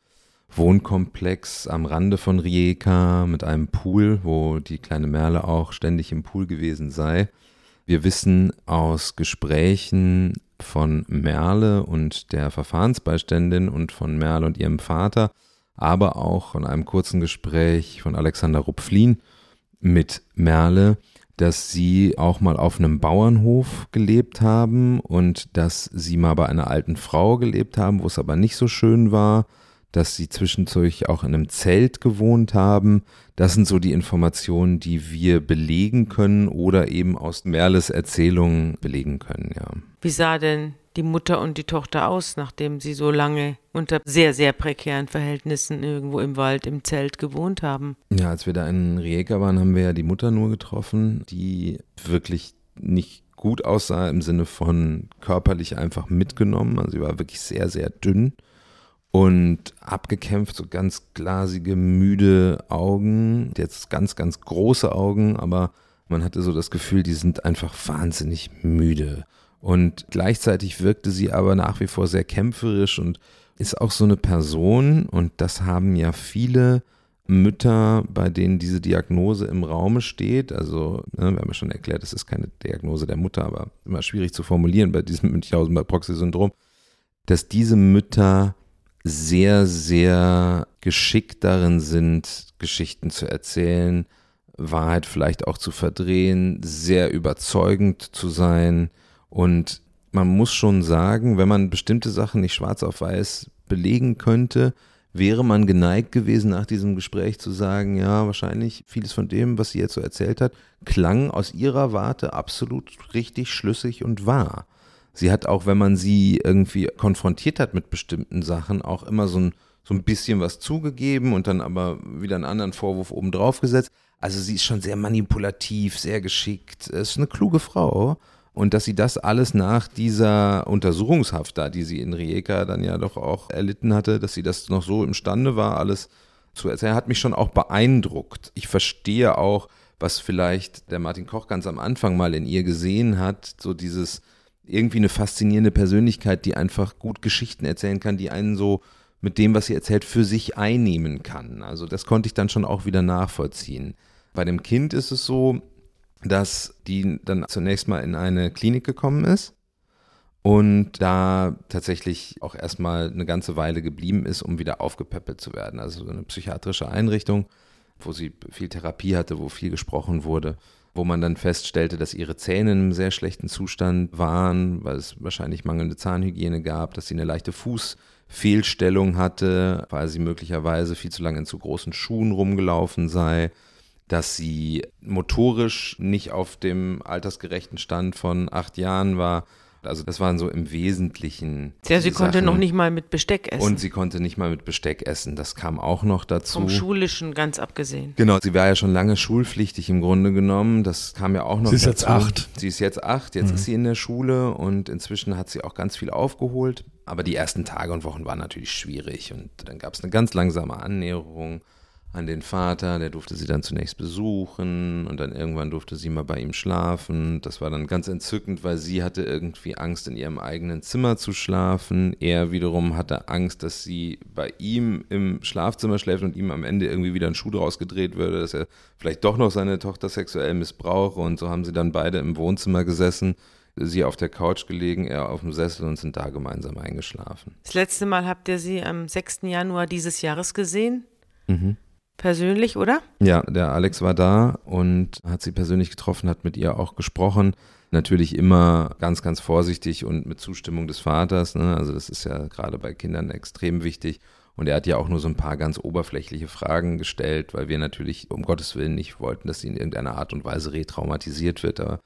Wohnkomplex am Rande von Rijeka mit einem Pool, wo die kleine Merle auch ständig im Pool gewesen sei. Wir wissen aus Gesprächen von Merle und der Verfahrensbeiständin und von Merle und ihrem Vater, aber auch von einem kurzen Gespräch von Alexander Rupflin mit Merle, dass sie auch mal auf einem Bauernhof gelebt haben und dass sie mal bei einer alten Frau gelebt haben, wo es aber nicht so schön war, dass sie zwischendurch auch in einem Zelt gewohnt haben. Das sind so die Informationen, die wir belegen können oder eben aus Merles Erzählungen belegen können, ja. Wie sah denn die Mutter und die Tochter aus, nachdem sie so lange unter sehr, sehr prekären Verhältnissen irgendwo im Wald im Zelt gewohnt haben? Ja, als wir da in Rijeka waren, haben wir ja die Mutter nur getroffen, die wirklich nicht gut aussah im Sinne von körperlich einfach mitgenommen. Also sie war wirklich sehr, sehr dünn und abgekämpft, so ganz glasige, müde Augen, jetzt ganz, ganz große Augen, aber man hatte so das Gefühl, die sind einfach wahnsinnig müde. Und gleichzeitig wirkte sie aber nach wie vor sehr kämpferisch und ist auch so eine Person, und das haben ja viele Mütter, bei denen diese Diagnose im Raume steht. Also, ne, wir haben ja schon erklärt, es ist keine Diagnose der Mutter, aber immer schwierig zu formulieren bei diesem (laughs) Münchhausen bei Proxy-Syndrom, dass diese Mütter sehr, sehr geschickt darin sind, Geschichten zu erzählen, Wahrheit vielleicht auch zu verdrehen, sehr überzeugend zu sein. Und man muss schon sagen, wenn man bestimmte Sachen nicht schwarz auf weiß belegen könnte, wäre man geneigt gewesen, nach diesem Gespräch zu sagen, ja, wahrscheinlich vieles von dem, was sie jetzt so erzählt hat, klang aus ihrer Warte absolut richtig schlüssig und wahr sie hat auch, wenn man sie irgendwie konfrontiert hat mit bestimmten Sachen, auch immer so ein, so ein bisschen was zugegeben und dann aber wieder einen anderen Vorwurf obendrauf gesetzt. Also sie ist schon sehr manipulativ, sehr geschickt. Es ist eine kluge Frau. Und dass sie das alles nach dieser Untersuchungshaft da, die sie in Rijeka dann ja doch auch erlitten hatte, dass sie das noch so imstande war, alles zu erzählen, hat mich schon auch beeindruckt. Ich verstehe auch, was vielleicht der Martin Koch ganz am Anfang mal in ihr gesehen hat, so dieses, irgendwie eine faszinierende Persönlichkeit, die einfach gut Geschichten erzählen kann, die einen so mit dem, was sie erzählt, für sich einnehmen kann. Also das konnte ich dann schon auch wieder nachvollziehen. Bei dem Kind ist es so, dass die dann zunächst mal in eine Klinik gekommen ist und da tatsächlich auch erstmal eine ganze Weile geblieben ist, um wieder aufgepäppelt zu werden. Also eine psychiatrische Einrichtung, wo sie viel Therapie hatte, wo viel gesprochen wurde wo man dann feststellte, dass ihre Zähne in einem sehr schlechten Zustand waren, weil es wahrscheinlich mangelnde Zahnhygiene gab, dass sie eine leichte Fußfehlstellung hatte, weil sie möglicherweise viel zu lange in zu großen Schuhen rumgelaufen sei, dass sie motorisch nicht auf dem altersgerechten Stand von acht Jahren war also das waren so im Wesentlichen. Ja, sie konnte Sachen. noch nicht mal mit Besteck essen. Und sie konnte nicht mal mit Besteck essen. Das kam auch noch dazu. Vom Schulischen ganz abgesehen. Genau, sie war ja schon lange schulpflichtig im Grunde genommen. Das kam ja auch noch Sie ist dazu. jetzt acht. Sie ist jetzt acht, jetzt Mhm. ist sie in der Schule und inzwischen hat sie auch ganz viel aufgeholt. Aber die ersten Tage und Wochen waren natürlich schwierig und dann gab es eine ganz langsame Annäherung an den Vater, der durfte sie dann zunächst besuchen und dann irgendwann durfte sie mal bei ihm schlafen. Das war dann ganz entzückend, weil sie hatte irgendwie Angst, in ihrem eigenen Zimmer zu schlafen. Er wiederum hatte Angst, dass sie bei ihm im Schlafzimmer schläft und ihm am Ende irgendwie wieder ein Schuh draus gedreht würde, dass er vielleicht doch noch seine Tochter sexuell missbrauche. Und so haben sie dann beide im Wohnzimmer gesessen, sie auf der Couch gelegen, er auf dem Sessel und sind da gemeinsam eingeschlafen. Das letzte Mal habt ihr sie am 6. Januar dieses Jahres gesehen. Mhm. Persönlich, oder? Ja, der Alex war da und hat sie persönlich getroffen, hat mit ihr auch gesprochen. Natürlich immer ganz, ganz vorsichtig und mit Zustimmung des Vaters. Ne? Also das ist ja gerade bei Kindern extrem wichtig. Und er hat ja auch nur so ein paar ganz oberflächliche Fragen gestellt, weil wir natürlich um Gottes Willen nicht wollten, dass sie in irgendeiner Art und Weise retraumatisiert wird. Aber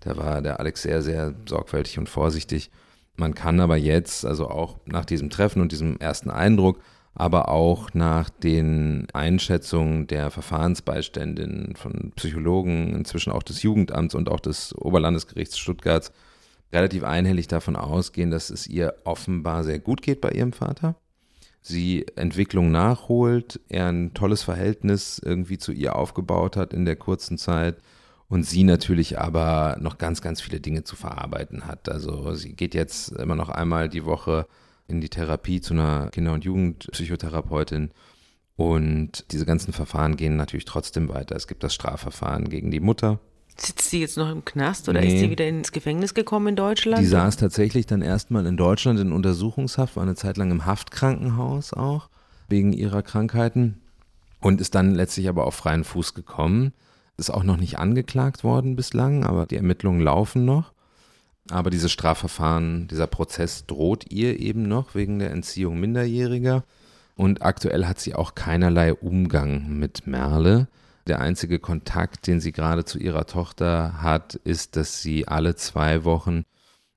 da war der Alex sehr, sehr sorgfältig und vorsichtig. Man kann aber jetzt, also auch nach diesem Treffen und diesem ersten Eindruck, aber auch nach den Einschätzungen der Verfahrensbeiständin von Psychologen, inzwischen auch des Jugendamts und auch des Oberlandesgerichts Stuttgarts, relativ einhellig davon ausgehen, dass es ihr offenbar sehr gut geht bei ihrem Vater. Sie Entwicklung nachholt, er ein tolles Verhältnis irgendwie zu ihr aufgebaut hat in der kurzen Zeit und sie natürlich aber noch ganz, ganz viele Dinge zu verarbeiten hat. Also sie geht jetzt immer noch einmal die Woche in die Therapie zu einer Kinder- und Jugendpsychotherapeutin. Und diese ganzen Verfahren gehen natürlich trotzdem weiter. Es gibt das Strafverfahren gegen die Mutter. Sitzt sie jetzt noch im Knast oder nee. ist sie wieder ins Gefängnis gekommen in Deutschland? Die saß tatsächlich dann erstmal in Deutschland in Untersuchungshaft, war eine Zeit lang im Haftkrankenhaus auch, wegen ihrer Krankheiten und ist dann letztlich aber auf freien Fuß gekommen. Ist auch noch nicht angeklagt worden bislang, aber die Ermittlungen laufen noch. Aber dieses Strafverfahren, dieser Prozess droht ihr eben noch wegen der Entziehung Minderjähriger. Und aktuell hat sie auch keinerlei Umgang mit Merle. Der einzige Kontakt, den sie gerade zu ihrer Tochter hat, ist, dass sie alle zwei Wochen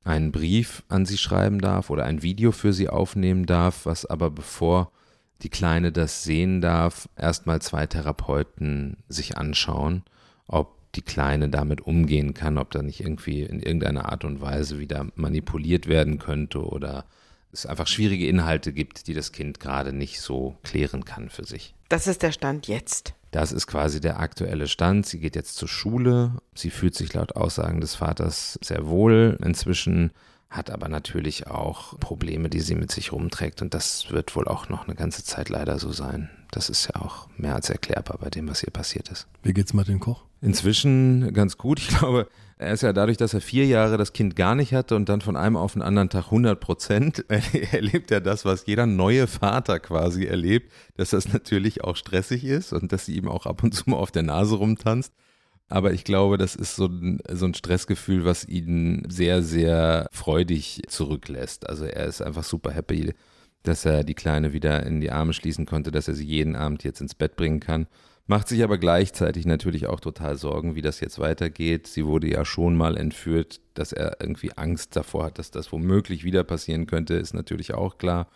einen Brief an sie schreiben darf oder ein Video für sie aufnehmen darf, was aber bevor die Kleine das sehen darf, erstmal zwei Therapeuten sich anschauen, ob die Kleine damit umgehen kann, ob da nicht irgendwie in irgendeiner Art und Weise wieder manipuliert werden könnte oder es einfach schwierige Inhalte gibt, die das Kind gerade nicht so klären kann für sich. Das ist der Stand jetzt. Das ist quasi der aktuelle Stand. Sie geht jetzt zur Schule. Sie fühlt sich laut Aussagen des Vaters sehr wohl. Inzwischen hat aber natürlich auch Probleme, die sie mit sich rumträgt. Und das wird wohl auch noch eine ganze Zeit leider so sein. Das ist ja auch mehr als erklärbar bei dem, was hier passiert ist. Wie geht's Martin Koch? Inzwischen ganz gut. Ich glaube, er ist ja dadurch, dass er vier Jahre das Kind gar nicht hatte und dann von einem auf den anderen Tag 100 Prozent (laughs) erlebt er das, was jeder neue Vater quasi erlebt, dass das natürlich auch stressig ist und dass sie ihm auch ab und zu mal auf der Nase rumtanzt. Aber ich glaube, das ist so ein, so ein Stressgefühl, was ihn sehr, sehr freudig zurücklässt. Also er ist einfach super happy, dass er die Kleine wieder in die Arme schließen konnte, dass er sie jeden Abend jetzt ins Bett bringen kann. Macht sich aber gleichzeitig natürlich auch total Sorgen, wie das jetzt weitergeht. Sie wurde ja schon mal entführt, dass er irgendwie Angst davor hat, dass das womöglich wieder passieren könnte, ist natürlich auch klar.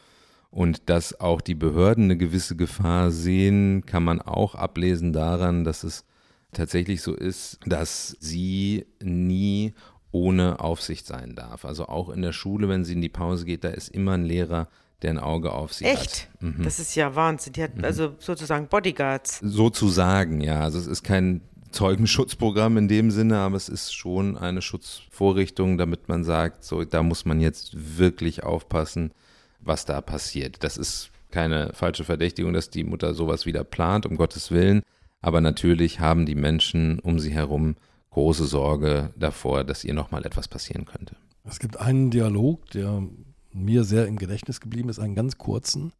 Und dass auch die Behörden eine gewisse Gefahr sehen, kann man auch ablesen daran, dass es tatsächlich so ist, dass sie nie ohne Aufsicht sein darf. Also auch in der Schule, wenn sie in die Pause geht, da ist immer ein Lehrer, der ein Auge auf sie Echt? hat. Echt? Mhm. Das ist ja Wahnsinn. Die hat mhm. also sozusagen Bodyguards. Sozusagen, ja. Also es ist kein Zeugenschutzprogramm in dem Sinne, aber es ist schon eine Schutzvorrichtung, damit man sagt, so da muss man jetzt wirklich aufpassen, was da passiert. Das ist keine falsche Verdächtigung, dass die Mutter sowas wieder plant, um Gottes Willen. Aber natürlich haben die Menschen um sie herum große Sorge davor, dass ihr nochmal etwas passieren könnte. Es gibt einen Dialog, der mir sehr im Gedächtnis geblieben ist, einen ganz kurzen.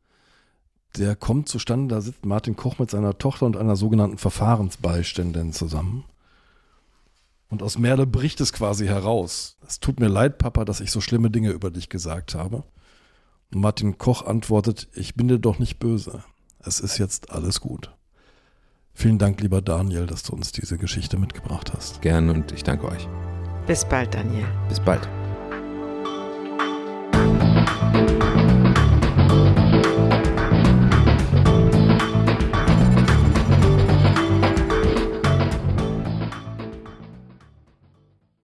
Der kommt zustande, da sitzt Martin Koch mit seiner Tochter und einer sogenannten Verfahrensbeiständin zusammen. Und aus Merle bricht es quasi heraus. Es tut mir leid, Papa, dass ich so schlimme Dinge über dich gesagt habe. Und Martin Koch antwortet, ich bin dir doch nicht böse. Es ist jetzt alles gut. Vielen Dank, lieber Daniel, dass du uns diese Geschichte mitgebracht hast. Gern und ich danke euch. Bis bald, Daniel. Bis bald. thank you